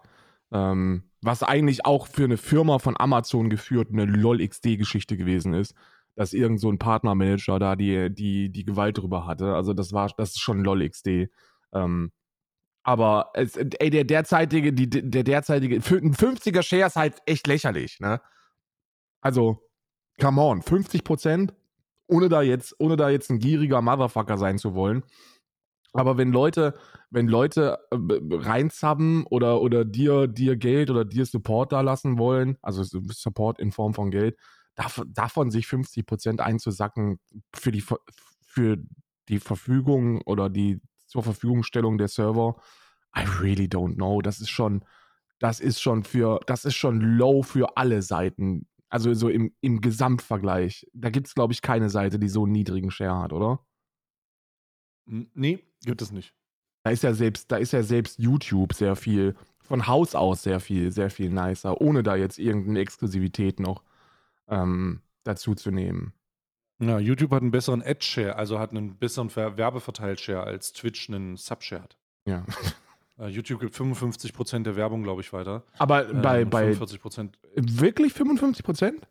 ähm, was eigentlich auch für eine Firma von Amazon geführt eine LOL-XD-Geschichte gewesen ist, dass irgend so ein Partnermanager da die, die, die Gewalt drüber hatte. Also das war, das ist schon LOL-XD. Ähm, aber es, ey, der derzeitige, die, der derzeitige, ein 50er Share ist halt echt lächerlich, ne? Also, come on, 50 Prozent, ohne da jetzt, ohne da jetzt ein gieriger Motherfucker sein zu wollen. Aber wenn Leute, wenn Leute äh, oder, oder dir, dir Geld oder dir Support da lassen wollen, also Support in Form von Geld, dav davon sich 50 Prozent einzusacken für die, für die Verfügung oder die zur Verfügungstellung der Server, I really don't know. Das ist schon, das ist schon für, das ist schon low für alle Seiten. Also so im, im Gesamtvergleich. Da gibt es, glaube ich, keine Seite, die so einen niedrigen Share hat, oder? Nee, gibt es nicht. Da ist ja selbst, da ist ja selbst YouTube sehr viel, von Haus aus sehr viel, sehr viel nicer, ohne da jetzt irgendeine Exklusivität noch ähm, dazu zu nehmen. Ja, YouTube hat einen besseren Ad-Share, also hat einen besseren Ver- Werbeverteilt-Share als Twitch einen Sub-Share hat. Ja. Äh, YouTube gibt 55% der Werbung, glaube ich, weiter. Aber Ähm, bei, bei 45% wirklich 55 Prozent?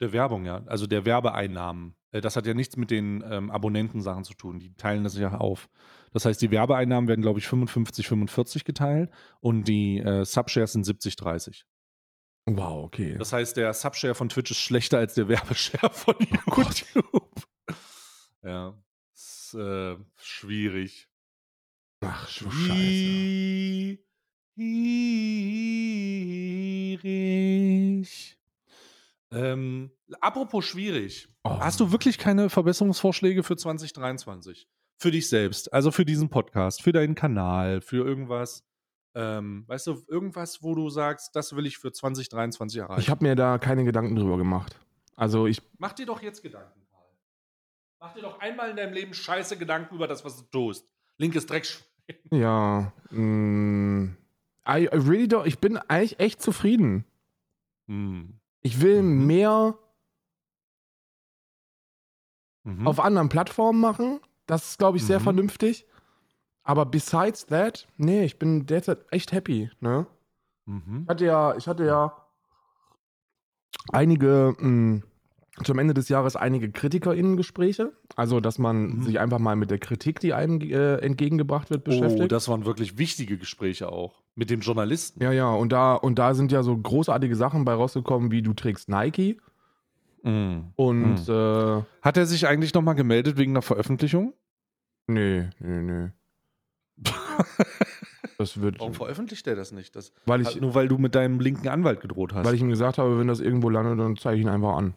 der Werbung, ja. Also der Werbeeinnahmen. Äh, Das hat ja nichts mit den ähm, Abonnentensachen zu tun. Die teilen das ja auf. Das heißt, die Werbeeinnahmen werden, glaube ich, 55, 45 geteilt und die äh, Subshares sind 70, 30. Wow, okay. Das heißt, der Subshare von Twitch ist schlechter als der Werbeshare von [LAUGHS] YouTube. [LAUGHS] ja. Ist äh, schwierig. Ach, du Scheiße. Schwierig. Ähm, apropos schwierig. Oh. Hast du wirklich keine Verbesserungsvorschläge für 2023? Für dich selbst, also für diesen Podcast, für deinen Kanal, für irgendwas. Ähm, weißt du, irgendwas, wo du sagst, das will ich für 2023 erreichen. Ich habe mir da keine Gedanken drüber gemacht. Also ich, Mach dir doch jetzt Gedanken, Karl. Mach dir doch einmal in deinem Leben scheiße Gedanken über das, was du tust. Linkes Dreckschwein. ja, mh, I, I really don't, ich bin eigentlich echt zufrieden. Hm. Ich will Mhm. mehr Mhm. auf anderen Plattformen machen. Das ist, glaube ich, sehr Mhm. vernünftig. Aber besides that, nee, ich bin derzeit echt happy, ne? Mhm. Ich hatte ja, ich hatte ja einige, mh, zum Ende des Jahres einige KritikerInnen-Gespräche. Also, dass man Mhm. sich einfach mal mit der Kritik, die einem äh, entgegengebracht wird, beschäftigt. Oh, das waren wirklich wichtige Gespräche auch. Mit dem Journalisten. ja, ja, und da, und da sind ja so großartige Sachen bei rausgekommen, wie du trägst Nike Mhm. und äh, Hat er sich eigentlich nochmal gemeldet wegen einer Veröffentlichung? nee, nee, nee. [LAUGHS] Das wird, Warum veröffentlicht er das nicht? Das weil ich, nur weil du mit deinem linken Anwalt gedroht hast. weil ich ihm gesagt habe, wenn das irgendwo landet, dann zeige ich ihn einfach an.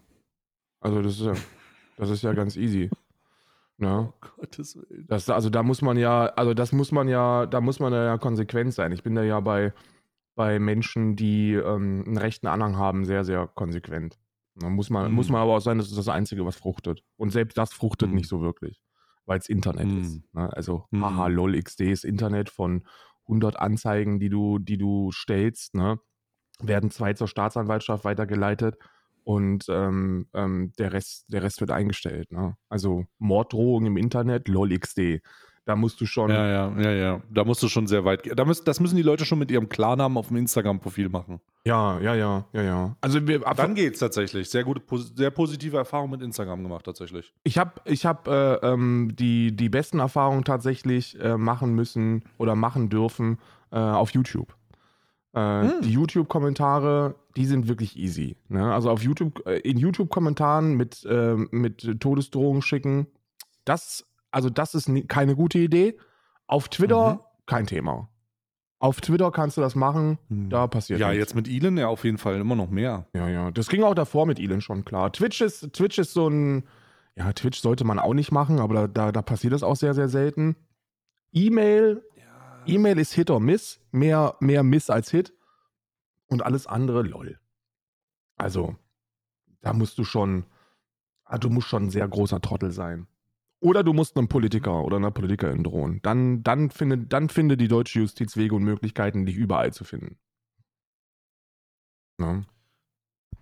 Also das ist ja, das ist ja ganz easy. Ne? [LAUGHS] oh Gottes Willen. Das, also da muss man ja, also das muss man ja, da muss man ja konsequent sein. Ich bin da ja bei, bei Menschen, die ähm, einen rechten Anhang haben, sehr, sehr konsequent. Da muss man, Mhm. muss man aber auch sein, das ist das Einzige, was fruchtet. Und selbst das fruchtet Mhm. nicht so wirklich, weil es Internet Mhm. ist. Ne? Also, Mhm. haha, lol, XD ist Internet von 100 Anzeigen, die du, die du stellst, ne? werden zwei zur Staatsanwaltschaft weitergeleitet und ähm, ähm, der, Rest, der Rest wird eingestellt. Ne? Also Morddrohungen im Internet, lol XD. Da musst du schon, Ja, ja, ja, ja. Da musst du schon sehr weit gehen. Da müssen, das müssen die Leute schon mit ihrem Klarnamen auf dem Instagram-Profil machen. ja, ja, ja, ja, ja. Also wir, Dann geht's tatsächlich. Sehr gute, sehr positive Erfahrung mit Instagram gemacht, tatsächlich. ich habe ich hab, äh, ähm, die, die besten Erfahrungen tatsächlich äh, machen müssen oder machen dürfen äh, auf YouTube. Äh, Hm. Die YouTube-Kommentare, die sind wirklich easy. Ne? Also auf YouTube, äh, in YouTube-Kommentaren mit, äh, mit Todesdrohungen schicken, das, also das ist keine gute Idee. Auf Twitter Mhm. kein Thema. Auf Twitter kannst du das machen, da passiert Ja, nichts. jetzt mit Elon ja auf jeden Fall immer noch mehr. Ja, ja. Das ging auch davor mit Elon schon klar. Twitch ist, Twitch ist so ein. Ja, Twitch sollte man auch nicht machen, aber da, da, da passiert es auch sehr, sehr selten. E-Mail, E-Mail ist Hit or Miss. Mehr, mehr Miss als Hit. Und alles andere, lol. Also, da musst du schon. ah, Du musst schon ein sehr großer Trottel sein. Oder du musst einem Politiker oder einer Politikerin drohen. Dann, dann, finde, dann finde die deutsche Justiz Wege und Möglichkeiten, dich überall zu finden. Ne?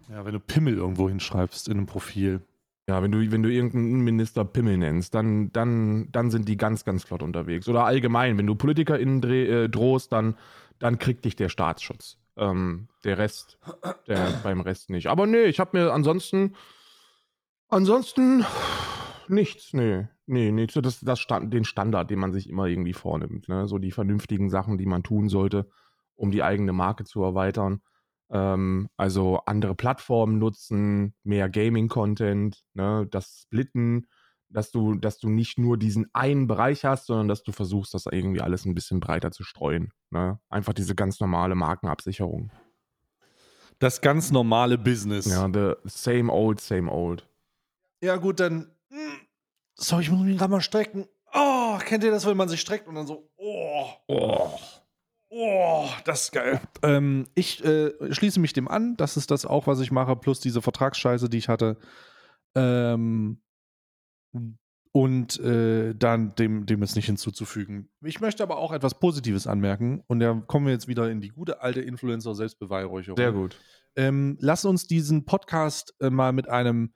Ja, wenn du Pimmel irgendwo hinschreibst in einem Profil. Ja, wenn du, wenn du irgendeinen Minister Pimmel nennst, dann, dann, dann sind die ganz, ganz flott unterwegs. Oder allgemein, wenn du PolitikerInnen dreh, äh, drohst, dann, dann kriegt dich der Staatsschutz. Ähm, der Rest, der [CLEARS THROAT] beim Rest nicht. Aber nee, ich habe mir ansonsten, ansonsten nichts, nee. Nee, nee, so das, das Stand, den Standard, den man sich immer irgendwie vornimmt. Ne? So die vernünftigen Sachen, die man tun sollte, um die eigene Marke zu erweitern. Ähm, also andere Plattformen nutzen, mehr Gaming-Content, ne, das Splitten, dass du, dass du nicht nur diesen einen Bereich hast, sondern dass du versuchst, das irgendwie alles ein bisschen breiter zu streuen. Ne? Einfach diese ganz normale Markenabsicherung. Das ganz normale Business. Ja, the same old, same old. Ja, gut, dann. So, ich muss mich gerade mal strecken. Oh, kennt ihr das, wenn man sich streckt und dann so, oh, Oh. oh, das ist geil. Ähm, ich äh, schließe mich dem an. Das ist das auch, was ich mache, plus diese Vertragsscheiße, die ich hatte. Ähm, und äh, dann dem, dem ist nicht hinzuzufügen. Ich möchte aber auch etwas Positives anmerken. Und da kommen wir jetzt wieder in die gute alte Influencer-Selbstbeweihräucherung. Sehr gut. ähm, lass uns diesen Podcast äh, mal mit einem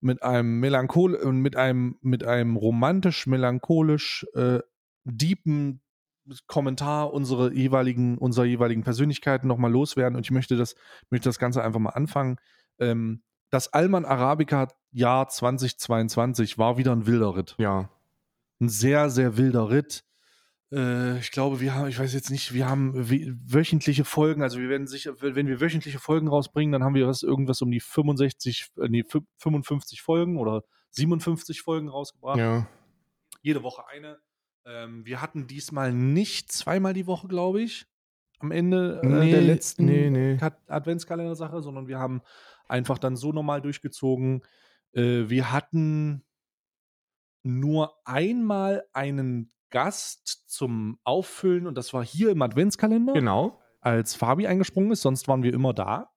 mit einem melanchol und mit einem mit einem romantisch melancholisch äh, deepen Kommentar unsere jeweiligen unserer jeweiligen Persönlichkeiten noch mal loswerden und ich möchte das möchte das Ganze einfach mal anfangen. Ähm, das Alman Arabica Jahr 2022 war wieder ein wilder Ritt Ja. ein sehr, sehr wilder Ritt. Äh, ich glaube, wir haben, ich weiß jetzt nicht, wir haben wöchentliche Folgen, also wir werden sicher, wenn wir wöchentliche Folgen rausbringen, dann haben wir was, irgendwas um die 65, äh, nee, fü- 55 Folgen oder 57 Folgen rausgebracht. Ja. Jede Woche eine. Ähm, wir hatten diesmal nicht zweimal die Woche, glaube ich, am Ende äh, Nee, der letzten nee, nee. Adventskalender-Sache, sondern wir haben einfach dann so normal durchgezogen. Wir hatten nur einmal einen Gast zum Auffüllen und das war hier im Adventskalender, Genau. als Fabi eingesprungen ist, sonst waren wir immer da.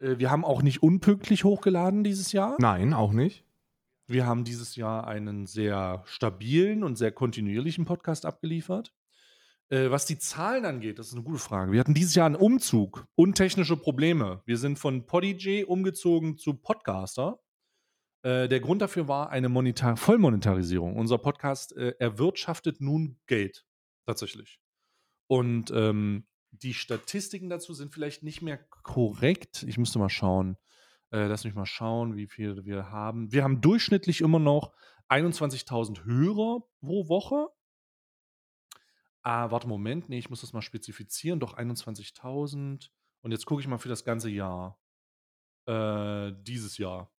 Äh, wir haben auch nicht unpünktlich hochgeladen dieses Jahr. Nein, auch nicht. Wir haben dieses Jahr einen sehr stabilen und sehr kontinuierlichen Podcast abgeliefert. Äh, was die Zahlen angeht, das ist eine gute Frage. Wir hatten dieses Jahr einen Umzug und technische Probleme. Wir sind von Podigy umgezogen zu Podcaster. Äh, der Grund dafür war eine Monetar Vollmonetarisierung. Unser Podcast äh, erwirtschaftet nun Geld, tatsächlich. Und ähm, die Statistiken dazu sind vielleicht nicht mehr korrekt. Ich müsste mal schauen. Äh, lass mich mal schauen, wie viel wir haben. Wir haben durchschnittlich immer noch 21.000 Hörer pro Woche. Ah, warte, Moment. Nee, ich muss das mal spezifizieren. Doch 21.000. Und jetzt gucke ich mal für das ganze Jahr. Äh, dieses Jahr.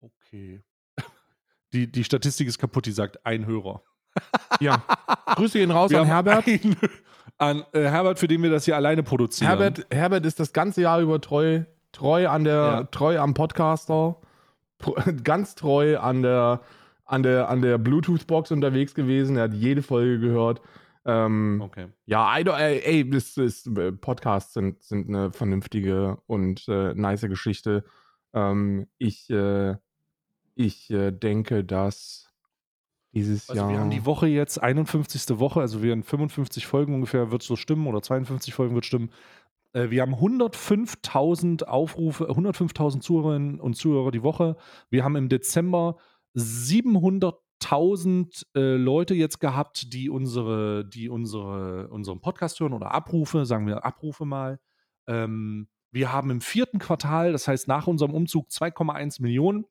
Okay. [LAUGHS] Die, die Statistik ist kaputt, die sagt ein Hörer. Ja. Grüße gehen raus Wir an Herbert. Ein, an äh, Herbert, für den wir das hier alleine produzieren. Herbert, Herbert ist das ganze Jahr über treu, treu an der, Ja. treu am Podcaster, [LAUGHS] ganz treu an der, an der, an der Bluetooth-Box unterwegs gewesen. Er hat jede Folge gehört. Ähm, Okay. Ja, I don't, ey, ey das ist, äh, Podcasts sind, sind eine vernünftige und äh, nice Geschichte. Ähm, ich äh, ich äh, denke, dass dieses Also Jahr. wir haben die Woche jetzt 51. Woche, also wir haben 55 Folgen ungefähr, wird so stimmen, oder 52 Folgen wird stimmen. Äh, wir haben 105.000 Aufrufe, 105.000 Zuhörerinnen und Zuhörer die Woche. Wir haben im Dezember 700.000 äh, Leute jetzt gehabt, die unsere, die unsere, unseren Podcast hören oder Abrufe, sagen wir Abrufe mal. Ähm, wir haben im vierten Quartal, das heißt nach unserem Umzug, 2,1 Millionen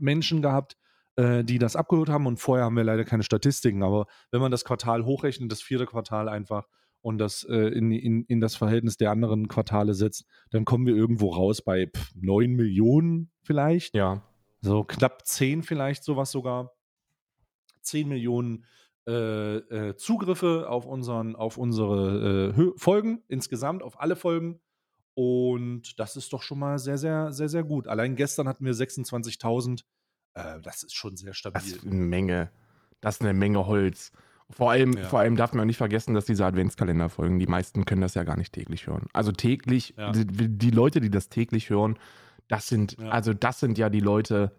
Menschen gehabt, äh, die das abgeholt haben. Und vorher haben wir leider keine Statistiken. Aber wenn man das Quartal hochrechnet, das vierte Quartal einfach und das äh, in, in, in das Verhältnis der anderen Quartale setzt, dann kommen wir irgendwo raus bei pff, 9 Millionen vielleicht. ja. So knapp 10 vielleicht, sowas sogar. 10 Millionen äh, äh, Zugriffe auf, unseren, auf unsere äh, Folgen, insgesamt auf alle Folgen. Und das ist doch schon mal sehr, sehr, sehr, sehr gut. Allein gestern hatten wir 26.000. Äh, das ist schon sehr stabil. Das ist eine Menge. Das ist eine Menge Holz. Vor allem, Ja. vor allem darf man nicht vergessen, dass diese Adventskalenderfolgen, die meisten können das ja gar nicht täglich hören. Also täglich, Ja. die, die Leute, die das täglich hören, das sind, Ja. also das sind ja die Leute,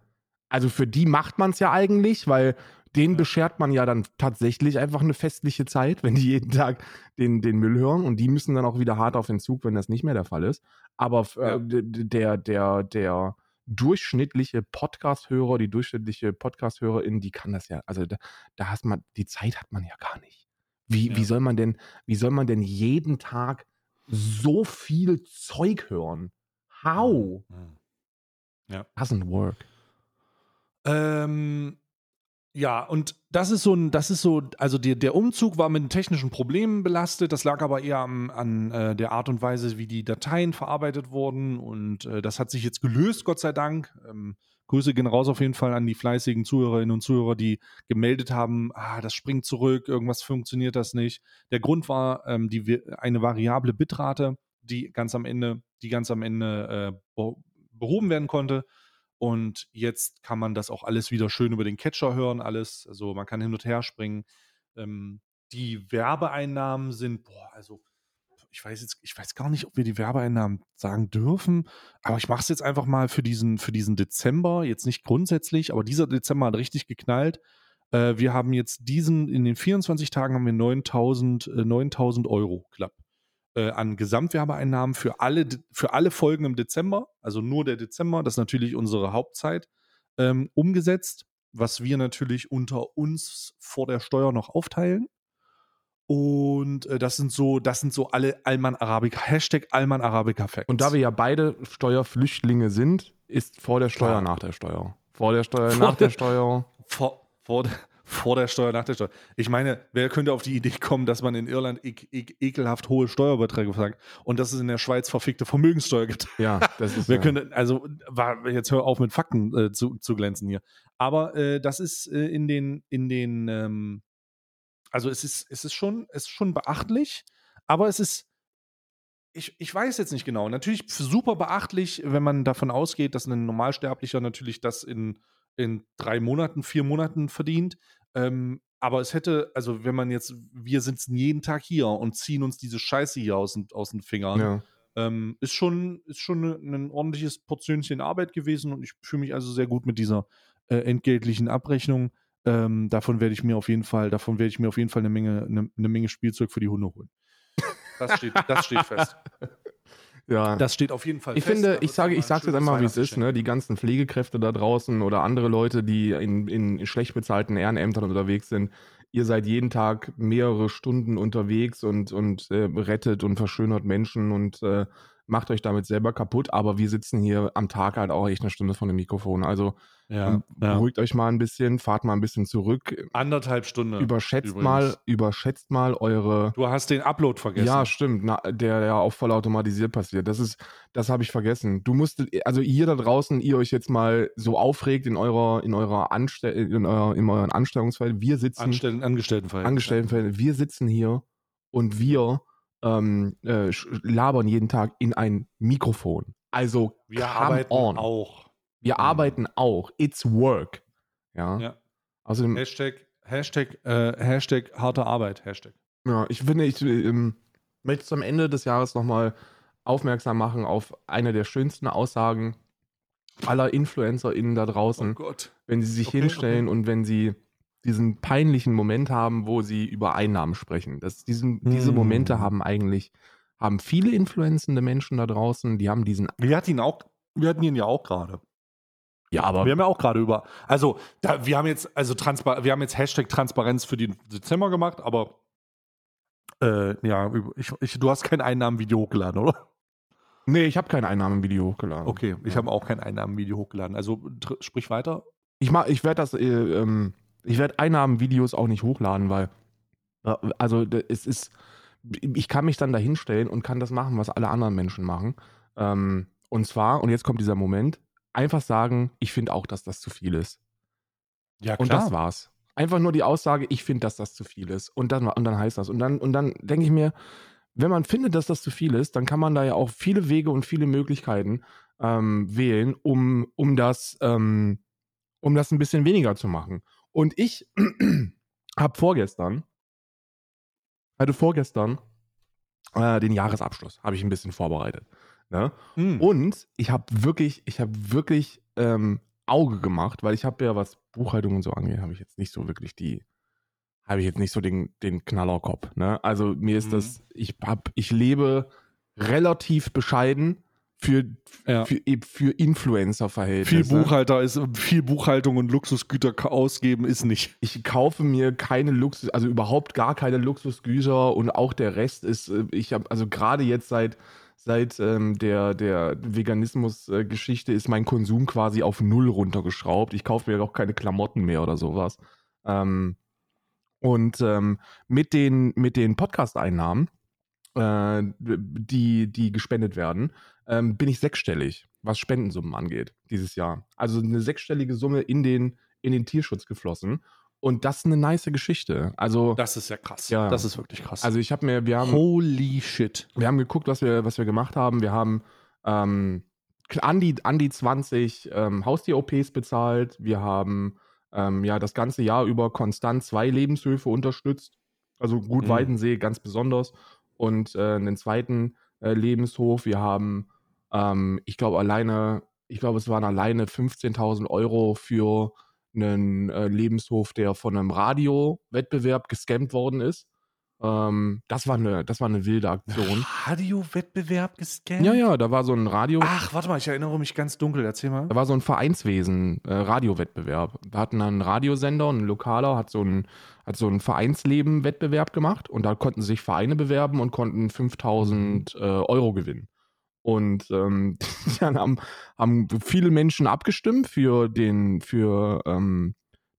also für die macht man es ja eigentlich, weil denen Ja. beschert man ja dann tatsächlich einfach eine festliche Zeit, wenn die jeden Tag den, den Müll hören und die müssen dann auch wieder hart auf den Zug, wenn das nicht mehr der Fall ist. Aber Ja. äh, d- der, der, der durchschnittliche Podcast-Hörer, die durchschnittliche Podcast-Hörerin, die kann das ja, also da, da hast man, die Zeit hat man ja gar nicht. Wie, Ja. wie soll man denn, wie soll man denn jeden Tag so viel Zeug hören? How? Mhm. Doesn't work. Ähm, ja, und das ist so ein, das ist so, also der, der Umzug war mit technischen Problemen belastet. Das lag aber eher am, an äh, der Art und Weise, wie die Dateien verarbeitet wurden. Und äh, das hat sich jetzt gelöst, Gott sei Dank. Ähm, Grüße gehen raus auf jeden Fall an die fleißigen Zuhörerinnen und Zuhörer, die gemeldet haben, ah, das springt zurück, irgendwas funktioniert das nicht. Der Grund war ähm, die, eine variable Bitrate, die ganz am Ende, die ganz am Ende äh, be- behoben werden konnte. Und jetzt kann man das auch alles wieder schön über den Catcher hören, alles. Also man kann hin und her springen. Ähm, die Werbeeinnahmen sind, boah, also ich weiß jetzt, ich weiß gar nicht, ob wir die Werbeeinnahmen sagen dürfen, aber ich mache es jetzt einfach mal für diesen, für diesen Dezember, jetzt nicht grundsätzlich, aber dieser Dezember hat richtig geknallt. Äh, wir haben jetzt diesen, in den 24 Tagen haben wir 9000, äh, 9000 Euro knapp äh, an Gesamtwerbeeinnahmen für alle, für alle Folgen im Dezember, also nur der Dezember, das ist natürlich unsere Hauptzeit, ähm, umgesetzt, was wir natürlich unter uns vor der Steuer noch aufteilen. Und äh, das sind so, das sind so alle Alman Arabica, Hashtag Alman Arabica Facts. Und da wir ja beide Steuerflüchtlinge sind, ist vor der Steuer, Klar. nach der Steuer. Vor der Steuer, Vor [LAUGHS] nach der der- Steuer. vor, vor, der- vor der Steuer, nach der Steuer. Ich meine, wer könnte auf die Idee kommen, dass man in Irland ek, ek, ekelhaft hohe Steuerbeträge sagt und dass es in der Schweiz verfickte Vermögenssteuer gibt? Ja, [LAUGHS] das ist Wer ja. könnte, also war, jetzt hör auf mit Fakten äh, zu, zu glänzen hier. Aber äh, das ist äh, in den, in den, ähm, also es ist, es ist schon, es ist schon beachtlich, aber es ist, ich, ich weiß jetzt nicht genau. Natürlich super beachtlich, wenn man davon ausgeht, dass ein Normalsterblicher natürlich das in, in drei Monaten, vier Monaten verdient. Ähm, aber es hätte, also wenn man jetzt, wir sitzen jeden Tag hier und ziehen uns diese Scheiße hier aus, den- aus den Fingern. ja. Ähm, ist schon, ist schon ein, ein ordentliches Portionchen Arbeit gewesen und ich fühle mich also sehr gut mit dieser äh, entgeltlichen Abrechnung. Ähm, davon werde ich mir auf jeden Fall, davon werde ich mir auf jeden Fall eine Menge, eine, eine Menge Spielzeug für die Hunde holen. Das steht, das steht fest. [LAUGHS] ja. Das steht auf jeden Fall Ich fest. finde, Da ich sage, ich sage jetzt schönes einmal, wie es ist, ne? Die ganzen Pflegekräfte da draußen oder andere Leute, die in, in schlecht bezahlten Ehrenämtern unterwegs sind. Ihr seid jeden Tag mehrere Stunden unterwegs und, und äh, rettet und verschönert Menschen und äh, macht euch damit selber kaputt. Aber wir sitzen hier am Tag halt auch echt eine Stunde vor dem Mikrofon. Also Ja, ja. beruhigt euch mal ein bisschen, fahrt mal ein bisschen zurück, Anderthalb Stunden. überschätzt übrigens. mal, überschätzt mal eure Du hast den Upload vergessen. ja, stimmt, na, der ja auch voll automatisiert passiert. Das ist, das habe ich vergessen. Du musstet, also ihr da draußen, ihr euch jetzt mal so aufregt in eurer, in eurer Anstell in, euer, in euren Anstellungsfeld. Wir sitzen, Anstellen, Angestelltenverhältnis. Angestelltenfeld, wir sitzen hier und wir ähm, äh, labern jeden Tag in ein Mikrofon. Also Wir come arbeiten on. auch. Wir Mhm. arbeiten auch. It's work. Ja. Ja. Außerdem, Hashtag, Hashtag, äh, Hashtag harte Arbeit. Hashtag. Ja, ich finde, ich ähm, möchte zum Ende des Jahres nochmal aufmerksam machen auf eine der schönsten Aussagen aller InfluencerInnen da draußen, Gott. wenn sie sich Okay, hinstellen okay. und wenn sie diesen peinlichen Moment haben, wo sie über Einnahmen sprechen. Das, diesen, Diese Hm. Momente haben eigentlich, haben viele influenzende Menschen da draußen, die haben diesen, Wir hatten ihn auch, wir hatten ihn ja auch gerade. Ja, aber Wir haben ja auch gerade über, also da, wir haben jetzt, also Transpar wir haben jetzt Hashtag Transparenz für den Dezember gemacht, aber äh, ja, ich, ich, du hast kein Einnahmenvideo hochgeladen, oder? nee, ich habe kein Einnahmenvideo hochgeladen. Okay, ich Ja. habe auch kein Einnahmenvideo hochgeladen. Also sprich weiter. Ich, mach- ich werde das, äh, ähm, ich werde Einnahmenvideos auch nicht hochladen, weil, äh, also es ist, ich kann mich dann da hinstellen und kann das machen, was alle anderen Menschen machen. Ähm, und zwar, und jetzt kommt dieser Moment, einfach sagen, ich finde auch, dass das zu viel ist. Ja, Und das war's. Einfach nur die Aussage, ich finde, dass das zu viel ist. Und dann, und dann heißt das. Und dann, und dann denke ich mir, wenn man findet, dass das zu viel ist, dann kann man da ja auch viele Wege und viele Möglichkeiten ähm, wählen, um, um, das, ähm, um das ein bisschen weniger zu machen. Und ich [CLEARS THROAT] habe vorgestern, hatte vorgestern äh, den Jahresabschluss, habe ich ein bisschen vorbereitet. Ne? Hm. Und ich habe wirklich, ich habe wirklich ähm, Auge gemacht, weil ich habe ja, was Buchhaltung und so angeht, habe ich jetzt nicht so wirklich die, habe ich jetzt nicht so den, den Knallerkopf. Ne? Also mir ist Mhm. das, ich hab, ich lebe relativ bescheiden für, Ja. für, eben für Influencer-Verhältnisse. Viel Buchhalter ist, viel Buchhaltung und Luxusgüter ausgeben ist nicht. ich kaufe mir keine Luxus, also überhaupt gar keine Luxusgüter und auch der Rest ist, äh, ich habe, also gerade jetzt seit, seit ähm, der, der Veganismus-Geschichte ist mein Konsum quasi auf Null runtergeschraubt. Ich kaufe mir auch keine Klamotten mehr oder sowas. Ähm, und ähm, mit den, mit den Podcast-Einnahmen, äh, die, die gespendet werden, ähm, bin ich sechsstellig, was Spendensummen angeht, dieses Jahr. Also eine sechsstellige Summe in den, in den Tierschutz geflossen. Und das ist eine nice Geschichte. Also, Das ist ja krass. Ja. Das ist wirklich krass. also ich habe mir, wir haben, Holy shit. wir haben geguckt, was wir, was wir gemacht haben. Wir haben ähm, an, die, an die 20 ähm, Haustier-OPs bezahlt. Wir haben ähm, ja das ganze Jahr über konstant zwei Lebenshöfe unterstützt. Also Gut Mhm. Weidensee ganz besonders. Und äh, einen zweiten äh, Lebenshof. Wir haben, ähm, ich glaube, alleine, ich glaube, es waren alleine 15.000 Euro für einen äh, Lebenshof, der von einem Radio-Wettbewerb gescampt worden ist. Ähm, das, war eine, das war eine wilde Aktion. Radio-Wettbewerb gescannt? Ja, ja, da war so ein Radio, Ach, warte mal, ich erinnere mich ganz dunkel. Erzähl mal. da war so ein Vereinswesen, äh, Radiowettbewerb. Wir hatten einen Radiosender, ein Lokaler, hat so ein, hat so einen Vereinsleben-Wettbewerb gemacht und da konnten sich Vereine bewerben und konnten 5000 äh, Euro gewinnen. Und ähm, [LAUGHS] dann haben, haben viele Menschen abgestimmt für den, für, ähm,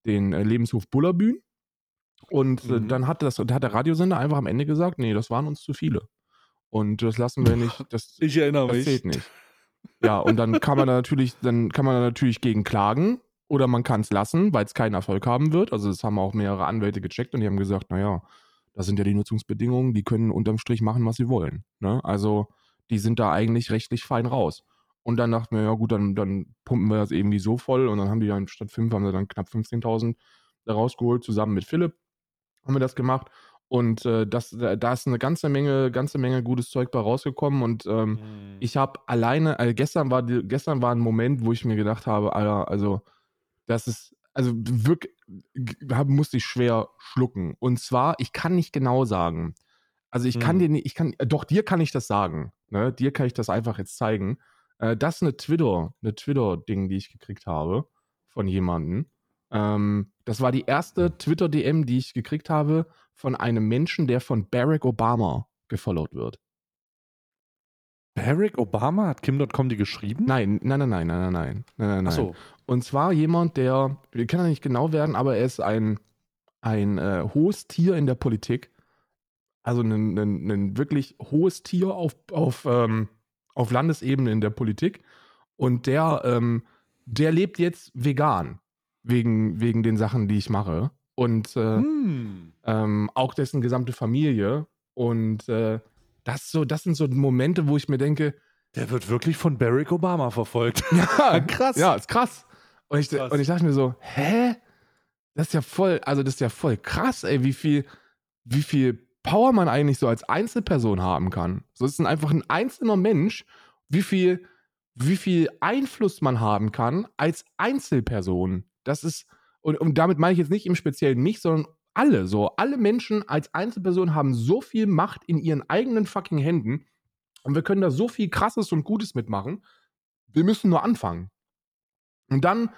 den äh, Lebenshof Bullerbühn. Und äh, Mhm. dann hat, das, hat der Radiosender einfach am Ende gesagt, nee, das waren uns zu viele. Und das lassen wir nicht, das, [LAUGHS] Ich erinnere das mich. zählt nicht. Ja, und dann kann man da natürlich, dann kann man da natürlich gegen klagen oder man kann es lassen, weil es keinen Erfolg haben wird. Also das haben auch mehrere Anwälte gecheckt und die haben gesagt, naja, das sind ja die Nutzungsbedingungen, die können unterm Strich machen, was sie wollen. Ne? Also die sind da eigentlich rechtlich fein raus. Und dann dachten wir, ja gut, dann, dann pumpen wir das irgendwie so voll und dann haben die dann statt 5 haben sie dann knapp 15.000 da rausgeholt, zusammen mit Philipp haben wir das gemacht. Und äh, das, da ist eine ganze Menge, ganze Menge gutes Zeug bei rausgekommen und ähm, Mhm. ich habe alleine, also gestern war gestern war ein Moment, wo ich mir gedacht habe, Alter, also das ist, also wirklich, musste ich schwer schlucken. Und zwar, ich kann nicht genau sagen. Also ich kann Hm. dir nicht, ich kann, doch dir kann ich das sagen. Ne? Dir kann ich das einfach jetzt zeigen. Äh, das ist eine Twitter, eine Twitter-Ding, die ich gekriegt habe von jemandem. Ähm, das war die erste mhm. Twitter-DM, die ich gekriegt habe von einem Menschen, der von Barack Obama gefollowt wird. Barack Obama hat Kim.com die geschrieben? Nein, nein, nein, nein, nein, nein, nein, nein. Ach so. Und zwar jemand, der, wir können ja nicht genau werden, aber er ist ein, ein äh, hohes Tier in der Politik also ein, ein, ein wirklich hohes Tier auf, auf, ähm, auf Landesebene in der Politik. Und der, ähm, der lebt jetzt vegan. Wegen, wegen den Sachen, die ich mache. Und äh, Hm. ähm, auch dessen gesamte Familie. Und äh, das, so, das sind so Momente, wo ich mir denke, Der wird wirklich von Barack Obama verfolgt. [LAUGHS] ja, [LAUGHS] krass. Ja, ist krass. Und ich, Krass. und ich dachte mir so, hä? Das ist ja voll, also das ist ja voll krass, ey, wie viel, wie viel Power man eigentlich so als Einzelperson haben kann. So ist es einfach ein einzelner Mensch, wie viel, wie viel Einfluss man haben kann als Einzelperson. Das ist, und, und damit meine ich jetzt nicht im Speziellen mich, sondern alle, so, alle Menschen als Einzelperson haben so viel Macht in ihren eigenen fucking Händen und wir können da so viel Krasses und Gutes mitmachen. Wir müssen nur anfangen. Und dann,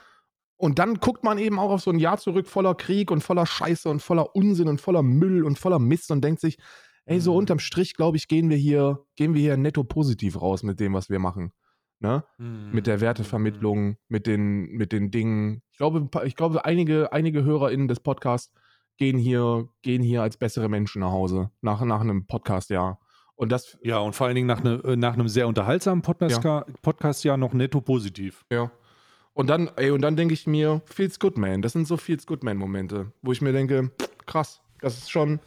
und dann guckt man eben auch auf so ein Jahr zurück voller Krieg und voller Scheiße und voller Unsinn und voller Müll und voller Mist und denkt sich, ey, so Mhm. unterm Strich, glaube ich, gehen wir hier, gehen wir hier netto positiv raus mit dem, was wir machen. Ne? Mit der Wertevermittlung, mit den, mit den Dingen. Ich glaube, ich glaube, einige, einige HörerInnen des Podcasts gehen hier, gehen hier als bessere Menschen nach Hause, nach, nach einem Podcast-Jahr. Und das, Ja, und vor allen Dingen nach, ne, äh, nach einem sehr unterhaltsamen Podcast, Podcastjahr noch netto positiv. Ja. Und dann, ey, und dann denke ich mir, feels good, man. Das sind so feels good, man Momente, wo ich mir denke, krass, das ist schon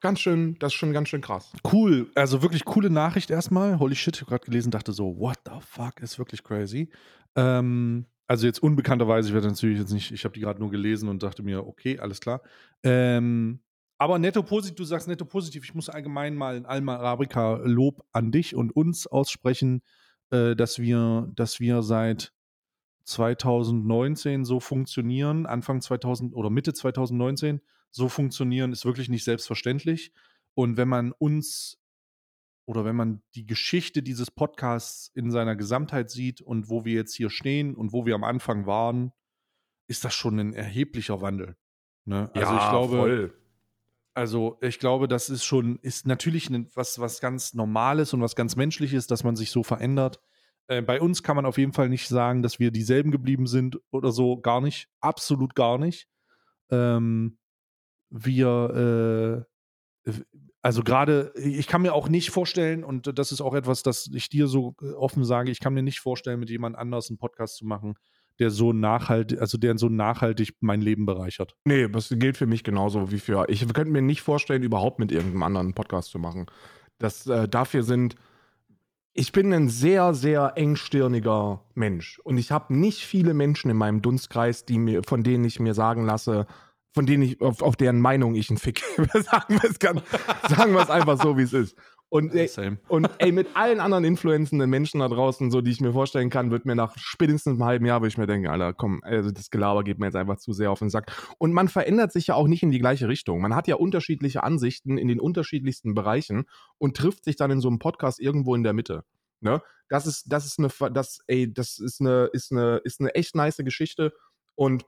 ganz schön, das ist schon ganz schön krass. Cool, also wirklich coole Nachricht erstmal. Holy shit, ich habe gerade gelesen, dachte so, what the fuck, ist wirklich crazy. Ähm, also jetzt unbekannterweise, ich werde natürlich jetzt nicht, ich habe die gerade nur gelesen und dachte mir, okay, alles klar. Ähm, aber netto positiv, du sagst netto positiv, ich muss allgemein mal in Alma Arabica Lob an dich und uns aussprechen, äh, dass wir, dass wir seit 2019 so funktionieren, Anfang 2000 oder Mitte 2019 so funktionieren, ist wirklich nicht selbstverständlich. Und wenn man uns oder wenn man die Geschichte dieses Podcasts in seiner Gesamtheit sieht und wo wir jetzt hier stehen und wo wir am Anfang waren, ist das schon ein erheblicher Wandel. Ne? Also Ja, ich glaube, voll. also ich glaube, das ist schon, ist natürlich was, was ganz Normales und was ganz Menschliches, dass man sich so verändert. Äh, bei uns kann man auf jeden Fall nicht sagen, dass wir dieselben geblieben sind oder so, gar nicht. Absolut gar nicht. Ähm, wir, äh, also gerade, ich kann mir auch nicht vorstellen, und das ist auch etwas, das ich dir so äh, offen sage, ich kann mir nicht vorstellen, mit jemand anders einen Podcast zu machen, der so nachhaltig, also der so nachhaltig mein Leben bereichert. Nee, das gilt für mich genauso wie für. Ich könnte mir nicht vorstellen, überhaupt mit irgendeinem anderen einen Podcast zu machen. Das, äh, dafür sind. Ich bin ein sehr, sehr engstirniger Mensch. Und ich habe nicht viele Menschen in meinem Dunstkreis, die mir, von denen ich mir sagen lasse, von denen ich, auf, auf deren Meinung ich einen Fick [LAUGHS] gebe. sagen wir es einfach so, wie es ist. Und, ey, Same. und [LAUGHS] ey, mit allen anderen influenzenden Menschen da draußen, so die ich mir vorstellen kann, wird mir nach spätestens einem halben Jahr, wo ich mir denke, Alter, komm, also das Gelaber geht mir jetzt einfach zu sehr auf den Sack. Und man verändert sich ja auch nicht in die gleiche Richtung. Man hat ja unterschiedliche Ansichten in den unterschiedlichsten Bereichen und trifft sich dann in so einem Podcast irgendwo in der Mitte. Ne? Das ist, das ist eine, das, ey, das ist eine, ist eine, ist eine echt nice Geschichte. Und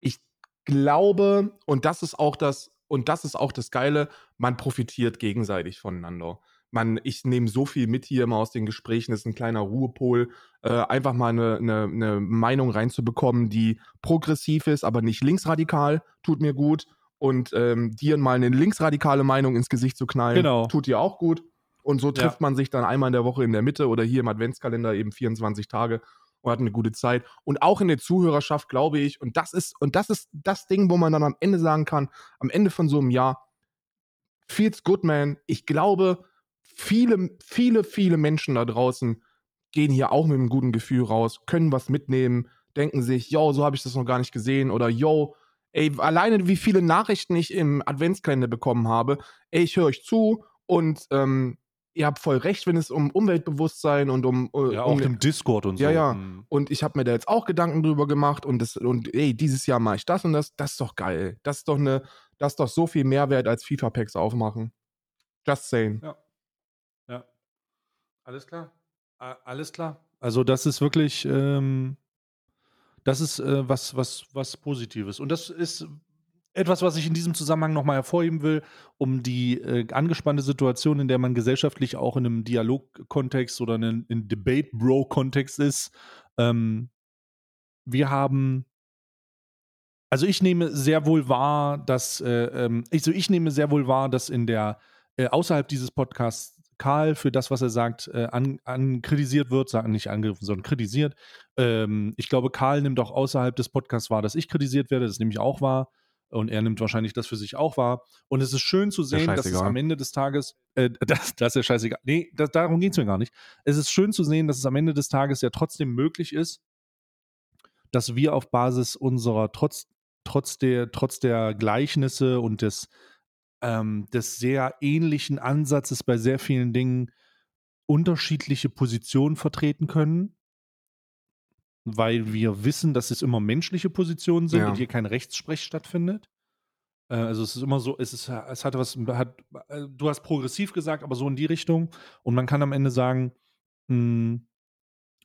ich glaube, und das ist auch das, und das ist auch das Geile, man profitiert gegenseitig voneinander. Man, ich nehme so viel mit hier immer aus den Gesprächen, das ist ein kleiner Ruhepol, äh, einfach mal eine, eine, eine Meinung reinzubekommen, die progressiv ist, aber nicht linksradikal, tut mir gut. Und ähm, dir mal eine linksradikale Meinung ins Gesicht zu knallen, Genau. tut dir auch gut. Und so Ja. trifft man sich dann einmal in der Woche in der Mitte oder hier im Adventskalender eben 24 Tage und hat eine gute Zeit. Und auch in der Zuhörerschaft, glaube ich, und das ist, und das ist das Ding, wo man dann am Ende sagen kann, am Ende von so einem Jahr, feels good, man. Ich glaube, viele, viele, viele Menschen da draußen gehen hier auch mit einem guten Gefühl raus, können was mitnehmen, denken sich, yo, so habe ich das noch gar nicht gesehen oder yo, ey, alleine wie viele Nachrichten ich im Adventskalender bekommen habe, ey, ich höre euch zu und ähm, ihr habt voll recht, wenn es um Umweltbewusstsein und um, äh, Ja, um auch im Discord und so. Ja, ja. Mhm. und ich habe mir da jetzt auch Gedanken drüber gemacht und das und ey, dieses Jahr mache ich das und das, das ist doch geil. Das ist doch eine das ist doch so viel Mehrwert als FIFA Packs aufmachen. Just saying. Ja. Ja. Alles klar. A- Alles klar. Also das ist wirklich, ähm, das ist äh, was, was, was Positives. Und das ist etwas, was ich in diesem Zusammenhang nochmal hervorheben will, um die äh, angespannte Situation, in der man gesellschaftlich auch in einem Dialogkontext oder in einem Debate-Bro-Kontext ist. Ähm, wir haben also ich nehme sehr wohl wahr, dass äh, ähm, also ich nehme sehr wohl wahr, dass in der äh, außerhalb dieses Podcasts Karl für das, was er sagt, äh, an, an kritisiert wird, sagen nicht angegriffen, sondern kritisiert. Ähm, ich glaube, Karl nimmt auch außerhalb des Podcasts wahr, dass ich kritisiert werde. Das nehme ich auch wahr. Und er nimmt wahrscheinlich das für sich auch wahr. Und es ist schön zu sehen, dass es am Ende des Tages, äh, [LAUGHS] das, das ist ja scheißegal. Nee, das, darum geht es mir gar nicht. Es ist schön zu sehen, dass es am Ende des Tages ja trotzdem möglich ist, dass wir auf Basis unserer, trotz, trotz, der, trotz der Gleichnisse und des, ähm, des sehr ähnlichen Ansatzes bei sehr vielen Dingen unterschiedliche Positionen vertreten können, weil wir wissen, dass es immer menschliche Positionen sind Ja. und hier kein Rechtssprech stattfindet. Äh, Also es ist immer so, es ist, es hat was, hat, äh, du hast progressiv gesagt, aber so in die Richtung. Und man kann am Ende sagen, mh,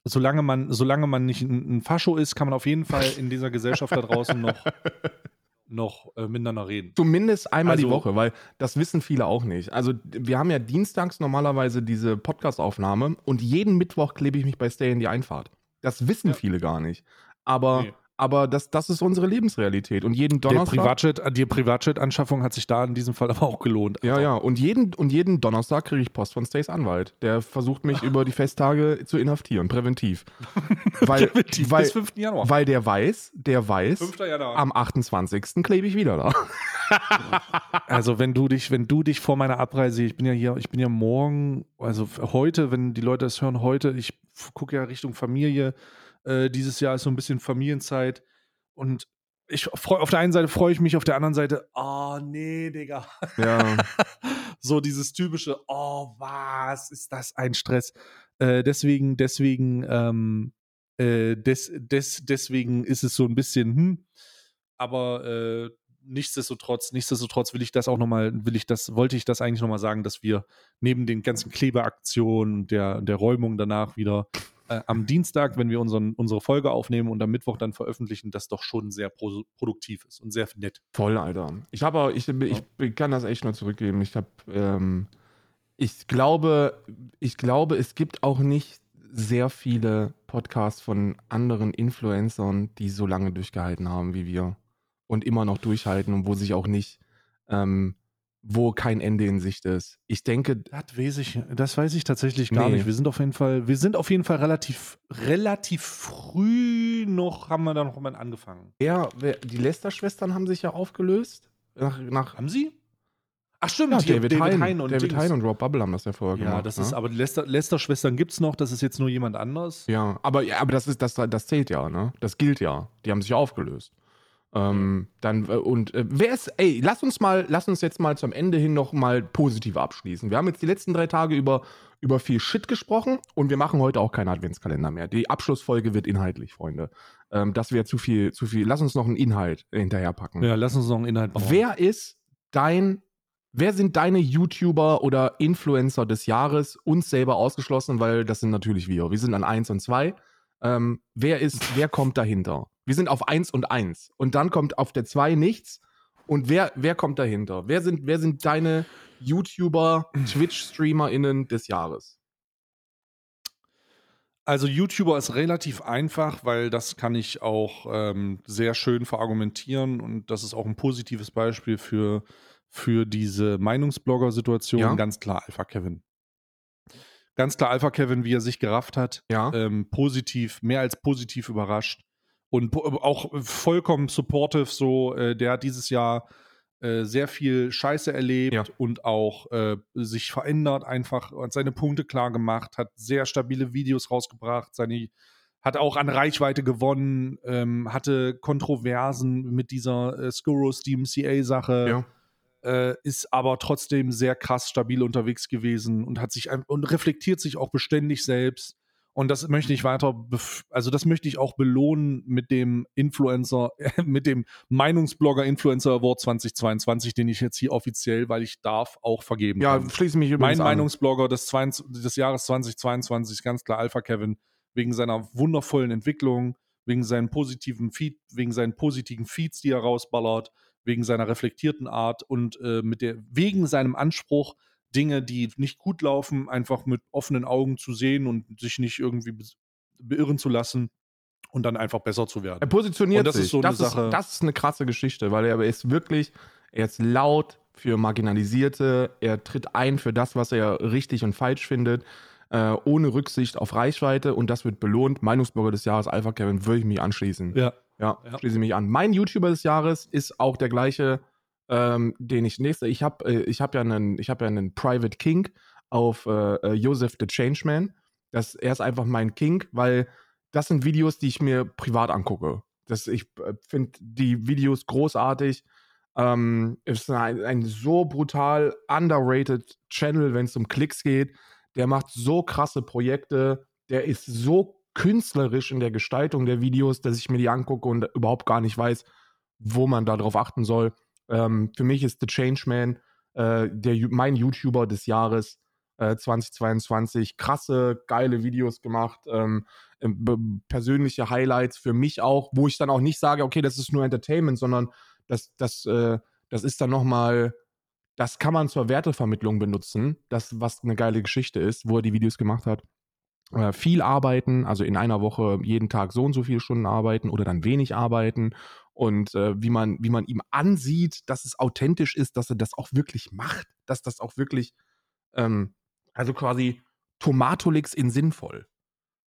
solange man, solange man nicht ein, ein Fascho ist, kann man auf jeden Fall in dieser Gesellschaft da draußen noch, [LAUGHS] noch äh, miteinander reden. Zumindest einmal die Also- Woche, weil das wissen viele auch nicht. Also wir haben ja dienstags normalerweise diese Podcast-Aufnahme und jeden Mittwoch klebe ich mich bei Stay in die Einfahrt. Das wissen Ja. viele gar nicht. Aber Nee. Aber das, das ist unsere Lebensrealität. Und jeden Der Donnerstag. Privatjet, die Privatjet-Anschaffung hat sich da in diesem Fall [LAUGHS] aber auch gelohnt. Ja, ja. Und jeden, und jeden Donnerstag kriege ich Post von Stays Anwalt. Der versucht mich [LAUGHS] über die Festtage zu inhaftieren, präventiv. [LAUGHS] weil, Präventiv weil, bis 5. Januar. weil der weiß, der weiß, 5. Januar. am 28. klebe ich wieder da. Also wenn du dich, wenn du dich vor meiner Abreise, ich bin ja hier, ich bin ja morgen, also heute, wenn die Leute das hören, heute, ich gucke ja Richtung Familie. Äh, dieses Jahr ist so ein bisschen Familienzeit und ich freu, auf der einen Seite freue ich mich, auf der anderen Seite, oh nee, Digga. Ja. [LAUGHS] so dieses typische, oh, was ist das ein Stress? Äh, deswegen, deswegen, ähm, äh, des, des, deswegen ist es so ein bisschen, hm, aber äh, nichtsdestotrotz, nichtsdestotrotz will ich das auch nochmal, will ich das, wollte ich das eigentlich nochmal sagen, dass wir neben den ganzen Klebeaktionen und der, der Räumung danach wieder äh, am Dienstag, wenn wir unseren, unsere Folge aufnehmen und am Mittwoch dann veröffentlichen, das doch schon sehr pro produktiv ist und sehr nett. Voll, Alter. Ich habe ich, ich kann das echt nur zurückgeben. Ich habe, ähm, ich glaube, ich glaube, es gibt auch nicht sehr viele Podcasts von anderen Influencern, die so lange durchgehalten haben wie wir und immer noch durchhalten und wo sich auch nicht, ähm, wo kein Ende in Sicht ist. Ich denke, Das weiß ich, das weiß ich tatsächlich gar Nee. nicht. Wir sind auf jeden Fall, wir sind auf jeden Fall relativ, relativ früh noch, haben wir da noch mal angefangen. wer- die Lester-Schwestern haben sich ja aufgelöst. Nach, nach Haben sie? Ach stimmt, ja, hier, David, Hein, und David. Hein und Rob Bubble haben das ja vorher Ja, gemacht. das ne? ist, aber Lester- Lester-Schwestern gibt es noch, das ist jetzt nur jemand anders. Ja, aber, ja, aber das, ist, das, das zählt ja, ne? Das gilt ja. Die haben sich aufgelöst. Ähm, dann, äh, und äh, wer ist, ey, lass uns mal, lass uns jetzt mal zum Ende hin noch mal positiv abschließen. Wir haben jetzt die letzten drei Tage über, über viel Shit gesprochen und wir machen heute auch keinen Adventskalender mehr. Die Abschlussfolge wird inhaltlich, Freunde. Ähm, das wäre zu viel, zu viel. Lass uns noch einen Inhalt hinterherpacken. Ja, lass uns noch einen Inhalt bauen. Wer ist dein, wer sind deine YouTuber oder Influencer des Jahres? Uns selber ausgeschlossen, weil das sind natürlich wir. Wir sind an 1 und 2. Ähm, wer ist, wer kommt dahinter? Wir sind auf 1 und 1. Und dann kommt auf der 2 nichts. Und wer, wer kommt dahinter? Wer sind, wer sind deine YouTuber, [CLEARS THROAT] Twitch-StreamerInnen des Jahres? Also YouTuber ist relativ einfach, weil das kann ich auch ähm, sehr schön verargumentieren und das ist auch ein positives Beispiel für, für diese Meinungsblogger-Situation. Ja. Ganz klar Alpha Kevin. Ganz klar Alpha Kevin, wie er sich gerafft hat. Ja. ähm, positiv, mehr als positiv überrascht und po auch vollkommen supportive. So, äh, der hat dieses Jahr äh, sehr viel Scheiße erlebt Ja. und auch äh, sich verändert, einfach und seine Punkte klar gemacht, hat sehr stabile Videos rausgebracht, seine hat auch an Reichweite gewonnen, ähm, hatte Kontroversen mit dieser äh, Scuros DMCA-Sache ja. äh, ist aber trotzdem sehr krass stabil unterwegs gewesen und hat sich und reflektiert sich auch beständig selbst. Und das möchte ich weiter, also das möchte ich auch belohnen mit dem Influencer, [LAUGHS] mit dem Meinungsblogger Influencer Award 2022, den ich jetzt hier offiziell, weil ich darf, auch vergeben Ja, kann. schließe mich Mein übrigens an. Meinungsblogger des, 22 des Jahres 2022 ist ganz klar Alpha Kevin, wegen seiner wundervollen Entwicklung, wegen seinen positiven Feed, wegen seinen positiven Feeds, die er rausballert, wegen seiner reflektierten Art und äh, mit der, wegen seinem Anspruch, Dinge, die nicht gut laufen, einfach mit offenen Augen zu sehen und sich nicht irgendwie be beirren zu lassen und dann einfach besser zu werden. Er positioniert Und das sich. ist so eine das, Sache- Ist, das ist eine krasse Geschichte, weil er ist wirklich, er ist laut für Marginalisierte, er tritt ein für das, was er richtig und falsch findet, äh, ohne Rücksicht auf Reichweite und das wird belohnt. Meinungsbürger des Jahres, Alpha Kevin, würde ich mich anschließen. Ja. Ja, Ja. schließe ich mich an. Mein YouTuber des Jahres ist auch der gleiche, ähm, den ich nächste. Ich habe äh, hab ja einen, ja einen Private King auf äh, äh, Joseph the Changeman. Das, er ist einfach mein King, weil das sind Videos, die ich mir privat angucke. Das, ich äh, finde die Videos großartig. Ähm, ist ein, ein so brutal underrated Channel, wenn es um Klicks geht. Der macht so krasse Projekte. Der ist so künstlerisch in der Gestaltung der Videos, dass ich mir die angucke und überhaupt gar nicht weiß, wo man darauf achten soll. Ähm, für mich ist The Changeman äh, der, mein YouTuber des Jahres äh, 2022. Krasse, geile Videos gemacht. Ähm, ähm, persönliche Highlights für mich auch, wo ich dann auch nicht sage, okay, das ist nur Entertainment, sondern das, das, äh, das ist dann nochmal, das kann man zur Wertevermittlung benutzen, das, was eine geile Geschichte ist, wo er die Videos gemacht hat. äh, viel arbeiten, also in einer Woche jeden Tag so und so viele Stunden arbeiten oder dann wenig arbeiten und äh, wie, man, wie man ihm ansieht, dass es authentisch ist, dass er das auch wirklich macht, dass das auch wirklich, ähm, also quasi Tomatolix in sinnvoll,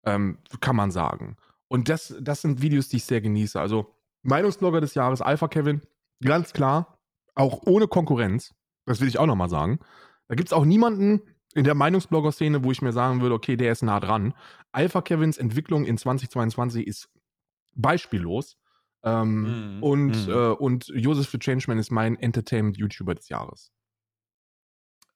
ähm, kann man sagen. Und das, das sind Videos, die ich sehr genieße. Also Meinungsblogger des Jahres, Alpha Kevin, ganz klar, auch ohne Konkurrenz, das will ich auch nochmal sagen. Da gibt es auch niemanden, in der Meinungsblogger-Szene, wo ich mir sagen würde, okay, der ist nah dran. Alpha Kevins Entwicklung in 2022 ist beispiellos. Ähm, Mhm, und, mhm. äh, und Joseph the Changeman ist mein Entertainment-YouTuber des Jahres.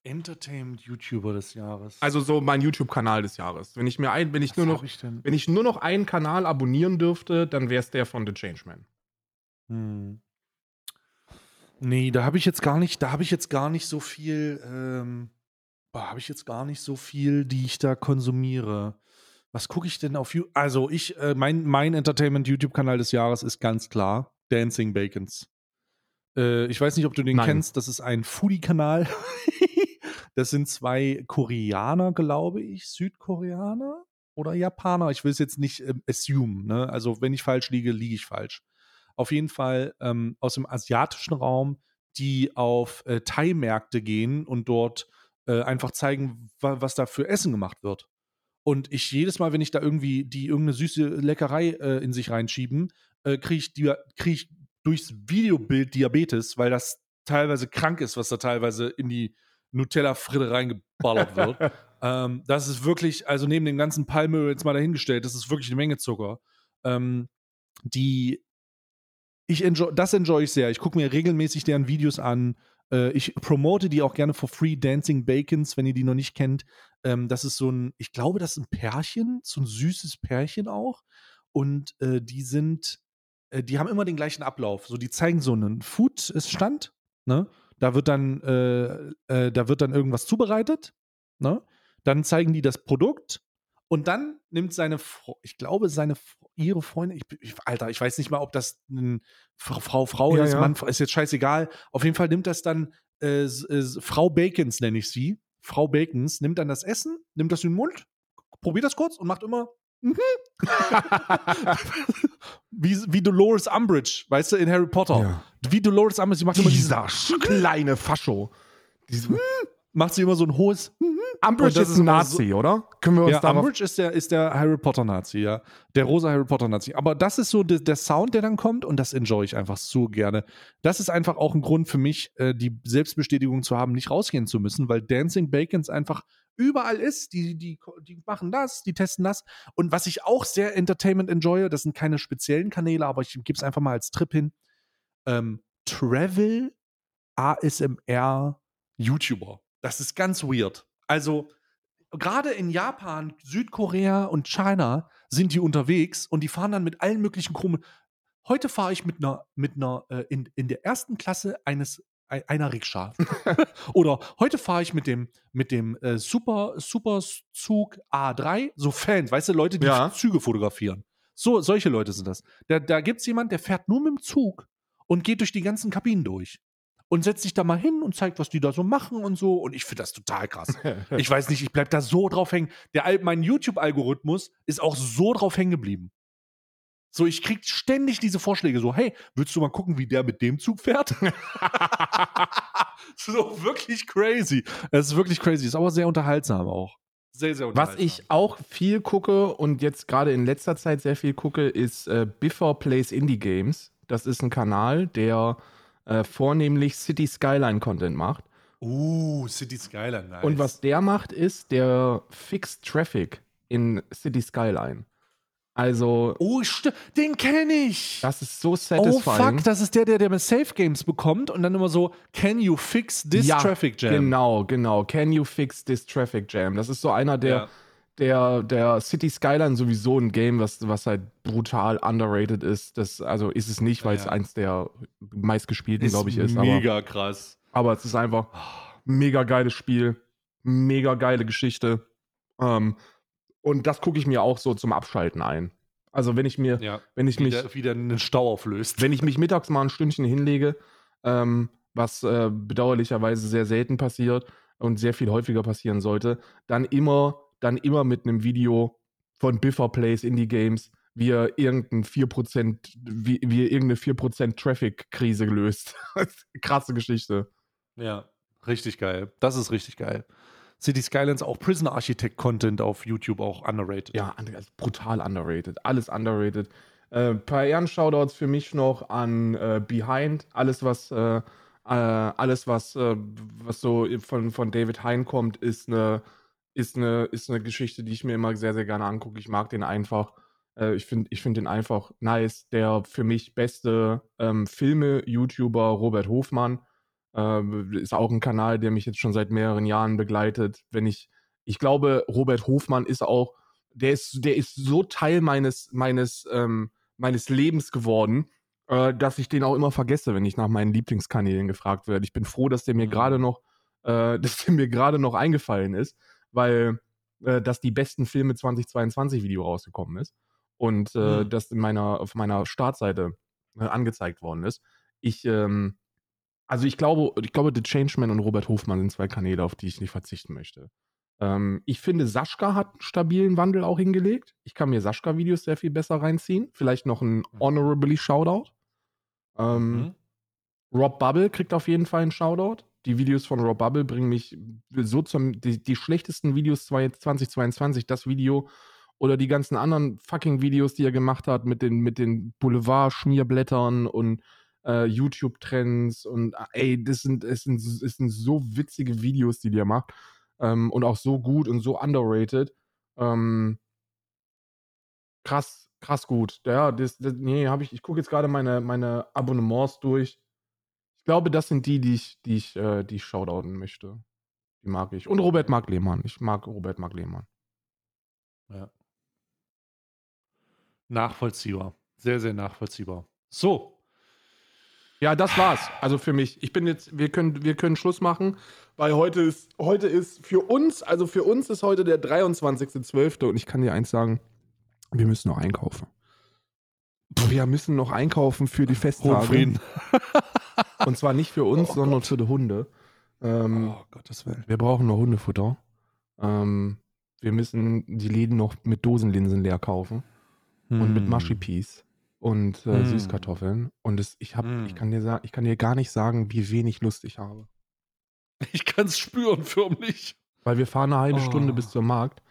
Entertainment-YouTuber des Jahres. Also so mein YouTube-Kanal des Jahres. Wenn ich mir ein, wenn ich Was nur noch, ich wenn ich nur noch einen Kanal abonnieren dürfte, dann wäre es der von The Changeman. Hm. Nee, da habe ich jetzt gar nicht, da habe ich jetzt gar nicht so viel, ähm, habe ich jetzt gar nicht so viel, die ich da konsumiere. Was gucke ich denn auf YouTube? Also ich, äh, mein, mein Entertainment-YouTube-Kanal des Jahres ist ganz klar Dancing Bacons. Äh, ich weiß nicht, ob du den Nein. kennst, das ist ein Foodie-Kanal. [LAUGHS] das sind zwei Koreaner, glaube ich, Südkoreaner oder Japaner. Ich will es jetzt nicht ähm, assume, ne? Also wenn ich falsch liege, liege ich falsch auf jeden Fall ähm, aus dem asiatischen Raum, die auf äh, Thai-Märkte gehen und dort äh, einfach zeigen, wa was da für Essen gemacht wird. Und ich jedes Mal, wenn ich da irgendwie die irgendeine süße Leckerei äh, in sich reinschieben, äh, kriege ich, die- krieg ich durchs Videobild Diabetes, weil das teilweise krank ist, was da teilweise in die Nutella-Fritte reingeballert wird. [LAUGHS] ähm, das ist wirklich, also neben dem ganzen Palmöl jetzt mal dahingestellt, das ist wirklich eine Menge Zucker. Ähm, die ich enjoy, das enjoy ich sehr. Ich gucke mir regelmäßig deren Videos an. Äh, ich promote die auch gerne for free. Dancing Bacons, wenn ihr die noch nicht kennt. Ähm, das ist so ein, ich glaube, das ist ein Pärchen, so ein süßes Pärchen auch. Und äh, die sind, äh, die haben immer den gleichen Ablauf. So, die zeigen so einen Food-Stand. Ne? Da wird dann, äh, äh, da wird dann irgendwas zubereitet. Ne? Dann zeigen die das Produkt. Und dann nimmt seine, Fro ich glaube, seine, ihre Freundin, ich, ich, Alter, ich weiß nicht mal, ob das ein Frau, Frau, Ja, ist, ja. Mann, ist jetzt scheißegal. Auf jeden Fall nimmt das dann äh, s- Frau Bacons, nenne ich sie. Frau Bacons nimmt dann das Essen, nimmt das in den Mund, probiert das kurz und macht immer mhm. [LAUGHS] wie, wie Dolores Umbridge, weißt du, in Harry Potter. Ja. Wie Dolores Umbridge, sie macht immer, dieses, Dieser kleine Fascho. Diese, macht sie immer so ein hohes Umbridge Und das ist ein Nazi, oder? Können wir uns Ja, darauf... Umbridge ist der, ist der Harry Potter-Nazi, ja. Der rosa Harry Potter-Nazi. Aber das ist so de, der Sound, der dann kommt und das enjoy ich einfach so gerne. Das ist einfach auch ein Grund für mich, äh, die Selbstbestätigung zu haben, nicht rausgehen zu müssen, weil Dancing Bacons einfach überall ist. Die, die, die machen das, die testen das. Und was ich auch sehr Entertainment enjoye, das sind keine speziellen Kanäle, aber ich gebe es einfach mal als Trip hin. Ähm, Travel ASMR YouTuber. Das ist ganz weird. Also, gerade in Japan, Südkorea und China sind die unterwegs und die fahren dann mit allen möglichen Krummen. Heute fahre ich mit einer, mit einer äh, in, in der ersten Klasse eines ei- einer Rikscha. [LAUGHS] Oder heute fahre ich mit dem, mit dem äh, Super, Superzug A3, so Fans, weißt du, Leute, die Ja. Züge fotografieren. So, solche Leute sind das. Da, da gibt es jemanden, der fährt nur mit dem Zug und geht durch die ganzen Kabinen durch. Und setzt sich da mal hin und zeigt, was die da so machen und so. Und ich finde das total krass. [LAUGHS] Ich weiß nicht, ich bleib da so drauf hängen. Der, mein YouTube-Algorithmus ist auch so drauf hängen geblieben. So, ich krieg ständig diese Vorschläge so, hey, willst du mal gucken, wie der mit dem Zug fährt? [LAUGHS] [LAUGHS] so, wirklich crazy. Es ist wirklich crazy. Ist aber sehr unterhaltsam auch. Sehr, sehr Was unterhaltsam. ich auch viel gucke und jetzt gerade in letzter Zeit sehr viel gucke, ist äh, Biffer Plays Indie Games. Das ist ein Kanal, der äh, vornehmlich City Skyline Content macht. Uh, City Skyline, nice. Und was der macht, ist, der fixt Traffic in City Skyline. Also, Oh, den kenne ich. das ist so Oh satisfying. fuck, das ist der, der, der mit Safe Games bekommt und dann immer so, can you fix this ja, traffic jam? Genau, genau. Can you fix this traffic jam? Das ist so einer der, Ja. Der, der City Skyline sowieso ein Game, was, was halt brutal underrated ist. Das, also ist es nicht, weil es Ja. eins der meistgespielten, Ist glaube ich, ist. Aber, mega krass. aber es ist einfach mega geiles Spiel, mega geile Geschichte. Ähm, und das gucke ich mir auch so zum Abschalten ein. Also wenn ich mir, Ja. wenn ich Wie mich, der, wie der einen Stau auflöst. wenn ich mich mittags mal ein Stündchen hinlege, ähm, was äh, bedauerlicherweise sehr selten passiert und sehr viel häufiger passieren sollte, dann immer dann immer mit einem Video von Biffer Plays Indie Games, wie er irgendein 4%, wie, er irgendeine 4% Traffic-Krise gelöst. [LAUGHS] Krasse Geschichte. Ja, richtig geil. Das ist richtig geil. City Skylines auch Prison Architect Content auf YouTube auch underrated. Ja, also brutal underrated. Alles underrated. Äh, paar Ehren-Shoutouts für mich noch an äh, Behind. Alles, was, äh, äh alles, was, äh, was so von, von David Hein kommt, ist eine, ist, eine, ist eine Geschichte, die ich mir immer sehr, sehr gerne angucke. Ich mag den einfach. Äh, ich finde ich find den einfach nice. Der für mich beste ähm, Filme-YouTuber Robert Hofmann äh, ist auch ein Kanal, der mich jetzt schon seit mehreren Jahren begleitet. Wenn ich, ich glaube, Robert Hofmann ist auch, der ist, der ist so Teil meines, meines, ähm, meines Lebens geworden, äh, dass ich den auch immer vergesse, wenn ich nach meinen Lieblingskanälen gefragt werde. Ich bin froh, dass der mir mhm. gerade noch, äh, [LAUGHS] dass der mir gerade noch eingefallen ist, weil äh, dass die besten Filme 2022 Video rausgekommen ist und äh, mhm. das in meiner, auf meiner Startseite äh, angezeigt worden ist. Ich, ähm, also ich glaube, ich glaube, The Changeman und Robert Hofmann sind zwei Kanäle, auf die ich nicht verzichten möchte. Ähm, ich finde, Sascha hat einen stabilen Wandel auch hingelegt. Ich kann mir Sascha-Videos sehr viel besser reinziehen. Vielleicht noch ein mhm. Honorably Shoutout. Ähm, mhm. Rob Bubble kriegt auf jeden Fall einen Shoutout. Die Videos von Rob Bubble bringen mich so zum. Die, die schlechtesten Videos 2022, das Video oder die ganzen anderen fucking Videos, die er gemacht hat mit den, mit den Boulevard-Schmierblättern und äh, YouTube-Trends und äh, ey, das sind, das, sind, das sind so witzige Videos, die der macht. Ähm, und auch so gut und so underrated. Ähm, krass, krass gut. Ja, das, das nee, habe ich, ich gucke jetzt gerade meine, meine Abonnements durch. Ich glaube, das sind die, die ich, die ich, äh, die ich shoutouten möchte. Die mag ich. Und Robert Mark Lehmann. Ich mag Robert Mark Lehmann. Ja. Nachvollziehbar. Sehr, sehr nachvollziehbar. So, ja, das war's. Also für mich. Ich bin jetzt, wir können, wir können Schluss machen, weil heute ist, heute ist für uns, also für uns ist heute der 23.12. und ich kann dir eins sagen, wir müssen noch einkaufen. Wir müssen noch einkaufen für die Festtage. [LAUGHS] und zwar nicht für uns, oh sondern Gott. für die Hunde. Ähm, oh Gottes Willen. Wir brauchen noch Hundefutter. Ähm, wir müssen die Läden noch mit Dosenlinsen leer kaufen. Hm. Und mit hm. Mushy-Peas und äh, mm. Süßkartoffeln. Und es, ich, hab, mm. ich, kann dir sagen, ich kann dir gar nicht sagen, wie wenig Lust ich habe. Ich kann es spüren, förmlich. Weil wir fahren eine halbe oh. Stunde bis zum Markt.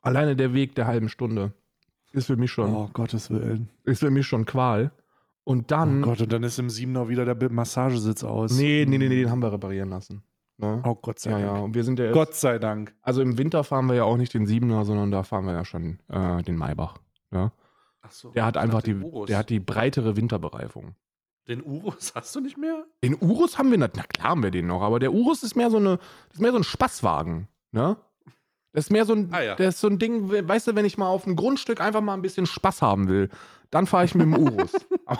Alleine der Weg der halben Stunde ist für mich schon. Oh, Gottes Willen. Ist für mich schon Qual. Und dann. Oh Gott, und dann ist im Siebener wieder der Massagesitz aus. Nee, nee, nee, nee, den haben wir reparieren lassen. Ne? Oh, Gott sei ja, Dank. Ja, und wir sind ja jetzt, Gott sei Dank. Also im Winter fahren wir ja auch nicht den Siebener, sondern da fahren wir ja schon äh, den Maybach. Ja? So, der hat einfach die, der hat die breitere Winterbereifung. Den Urus hast du nicht mehr? Den Urus haben wir nicht. Na klar haben wir den noch, aber der Urus ist mehr so eine, ist mehr so ein Spaßwagen, ne? Das ist mehr so ein, ah, ja. das ist so ein Ding, weißt du, wenn ich mal auf einem Grundstück einfach mal ein bisschen Spaß haben will, dann fahre ich mit dem Urus. [LAUGHS]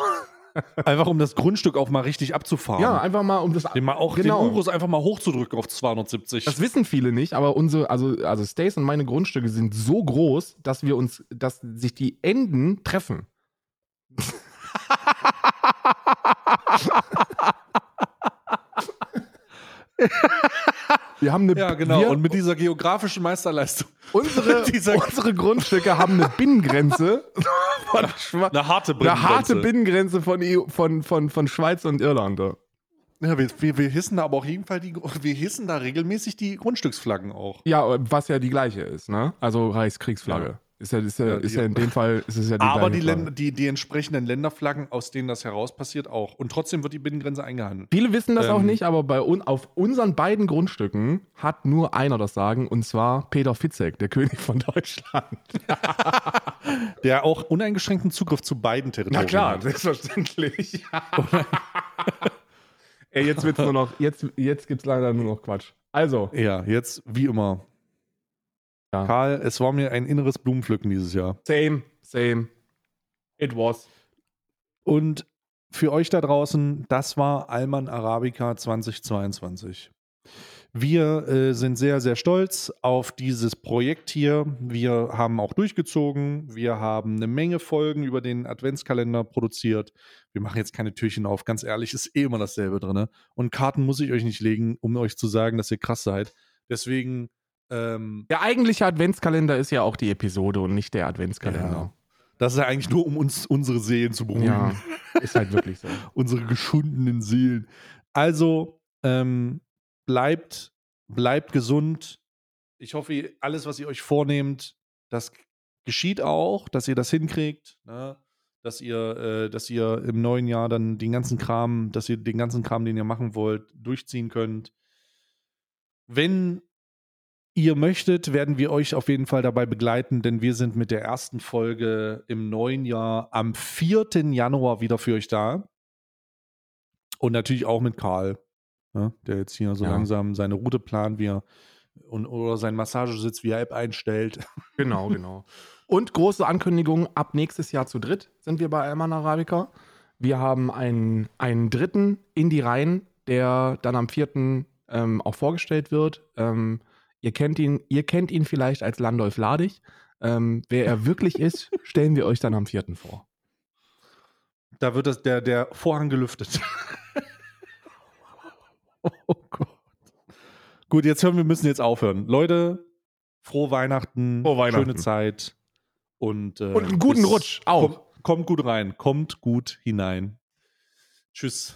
Einfach um das Grundstück auch mal richtig abzufahren. Ja, einfach mal um das den mal auch genau. den Urus einfach mal hochzudrücken auf 270. Das wissen viele nicht, aber unsere also also Stace und meine Grundstücke sind so groß, dass wir uns dass sich die Enden treffen. [LAUGHS] Wir haben eine, ja, genau. Wir, und mit dieser geografischen Meisterleistung. Unsere, [LAUGHS] unsere Grundstücke haben eine Binnengrenze. [LAUGHS] Von eine harte Binnengrenze. Eine harte Binnengrenze von, EU, von, von, von Schweiz und Irland. Ja, wir, wir, wir hissen da aber auch jeden die, wir hissen da regelmäßig die Grundstücksflaggen auch. Ja, was ja die gleiche ist, ne? Also Reichskriegsflagge. Ja. Ist ja, ist ja, ja, ist ja in dem Fall ist es ja die Aber die, Länder, die, die entsprechenden Länderflaggen, aus denen das heraus passiert, auch. Und trotzdem wird die Binnengrenze eingehandelt. Viele wissen das ähm, auch nicht, aber bei un, auf unseren beiden Grundstücken hat nur einer das Sagen, und zwar Peter Fitzek, der [LAUGHS] König von Deutschland. [LAUGHS] der auch uneingeschränkten Zugriff zu beiden Territorien hat. Na klar, hat. selbstverständlich. [LAUGHS] Ey, jetzt wird's nur noch, jetzt, jetzt gibt's leider nur noch Quatsch. Also. Ja, jetzt wie immer ja. Karl, es war mir ein inneres Blumenpflücken dieses Jahr. Same, same. It was. Und für euch da draußen, das war Alman Arabica 2022. Wir äh, sind sehr, sehr stolz auf dieses Projekt hier. Wir haben auch durchgezogen. Wir haben eine Menge Folgen über den Adventskalender produziert. Wir machen jetzt keine Türchen auf. Ganz ehrlich, ist eh immer dasselbe drin. Und Karten muss ich euch nicht legen, um euch zu sagen, dass ihr krass seid. Deswegen Ähm, Der eigentliche Adventskalender ist ja auch die Episode und nicht der Adventskalender. das ist ja eigentlich nur, um uns unsere Seelen zu beruhigen. Ja, ist halt wirklich so. [LAUGHS] unsere geschundenen Seelen. Also, ähm, bleibt, bleibt gesund. Ich hoffe, alles, was ihr euch vornehmt, das geschieht auch, dass ihr das hinkriegt, ne? dass ihr, äh, dass ihr im neuen Jahr dann den ganzen Kram, dass ihr den ganzen Kram, den ihr machen wollt, durchziehen könnt. Wenn ihr möchtet, werden wir euch auf jeden Fall dabei begleiten, denn wir sind mit der ersten Folge im neuen Jahr am 4. Januar wieder für euch da. Und natürlich auch mit Karl, ne, der jetzt hier so Ja. langsam seine Route plant, wie er und, oder seinen Massagesitz via App einstellt. [LAUGHS] Genau, genau. Und große Ankündigung, ab nächstes Jahr zu dritt sind wir bei Alman Arabica. Wir haben einen, einen dritten in die Reihen, der dann am vierten ähm, auch vorgestellt wird. Ähm, ihr, kennt ihn, ihr kennt ihn vielleicht als Landolf Ladig. Ähm, wer er wirklich ist, [LAUGHS] stellen wir euch dann am vierten vor. Da wird das, der, der Vorhang gelüftet. [LAUGHS] oh Gott. Gut, jetzt hören wir müssen jetzt aufhören. Leute, frohe Weihnachten, Frohe Weihnachten. schöne Zeit und, äh, Und einen guten Rutsch auch. Kommt, kommt gut rein, kommt gut hinein. Tschüss.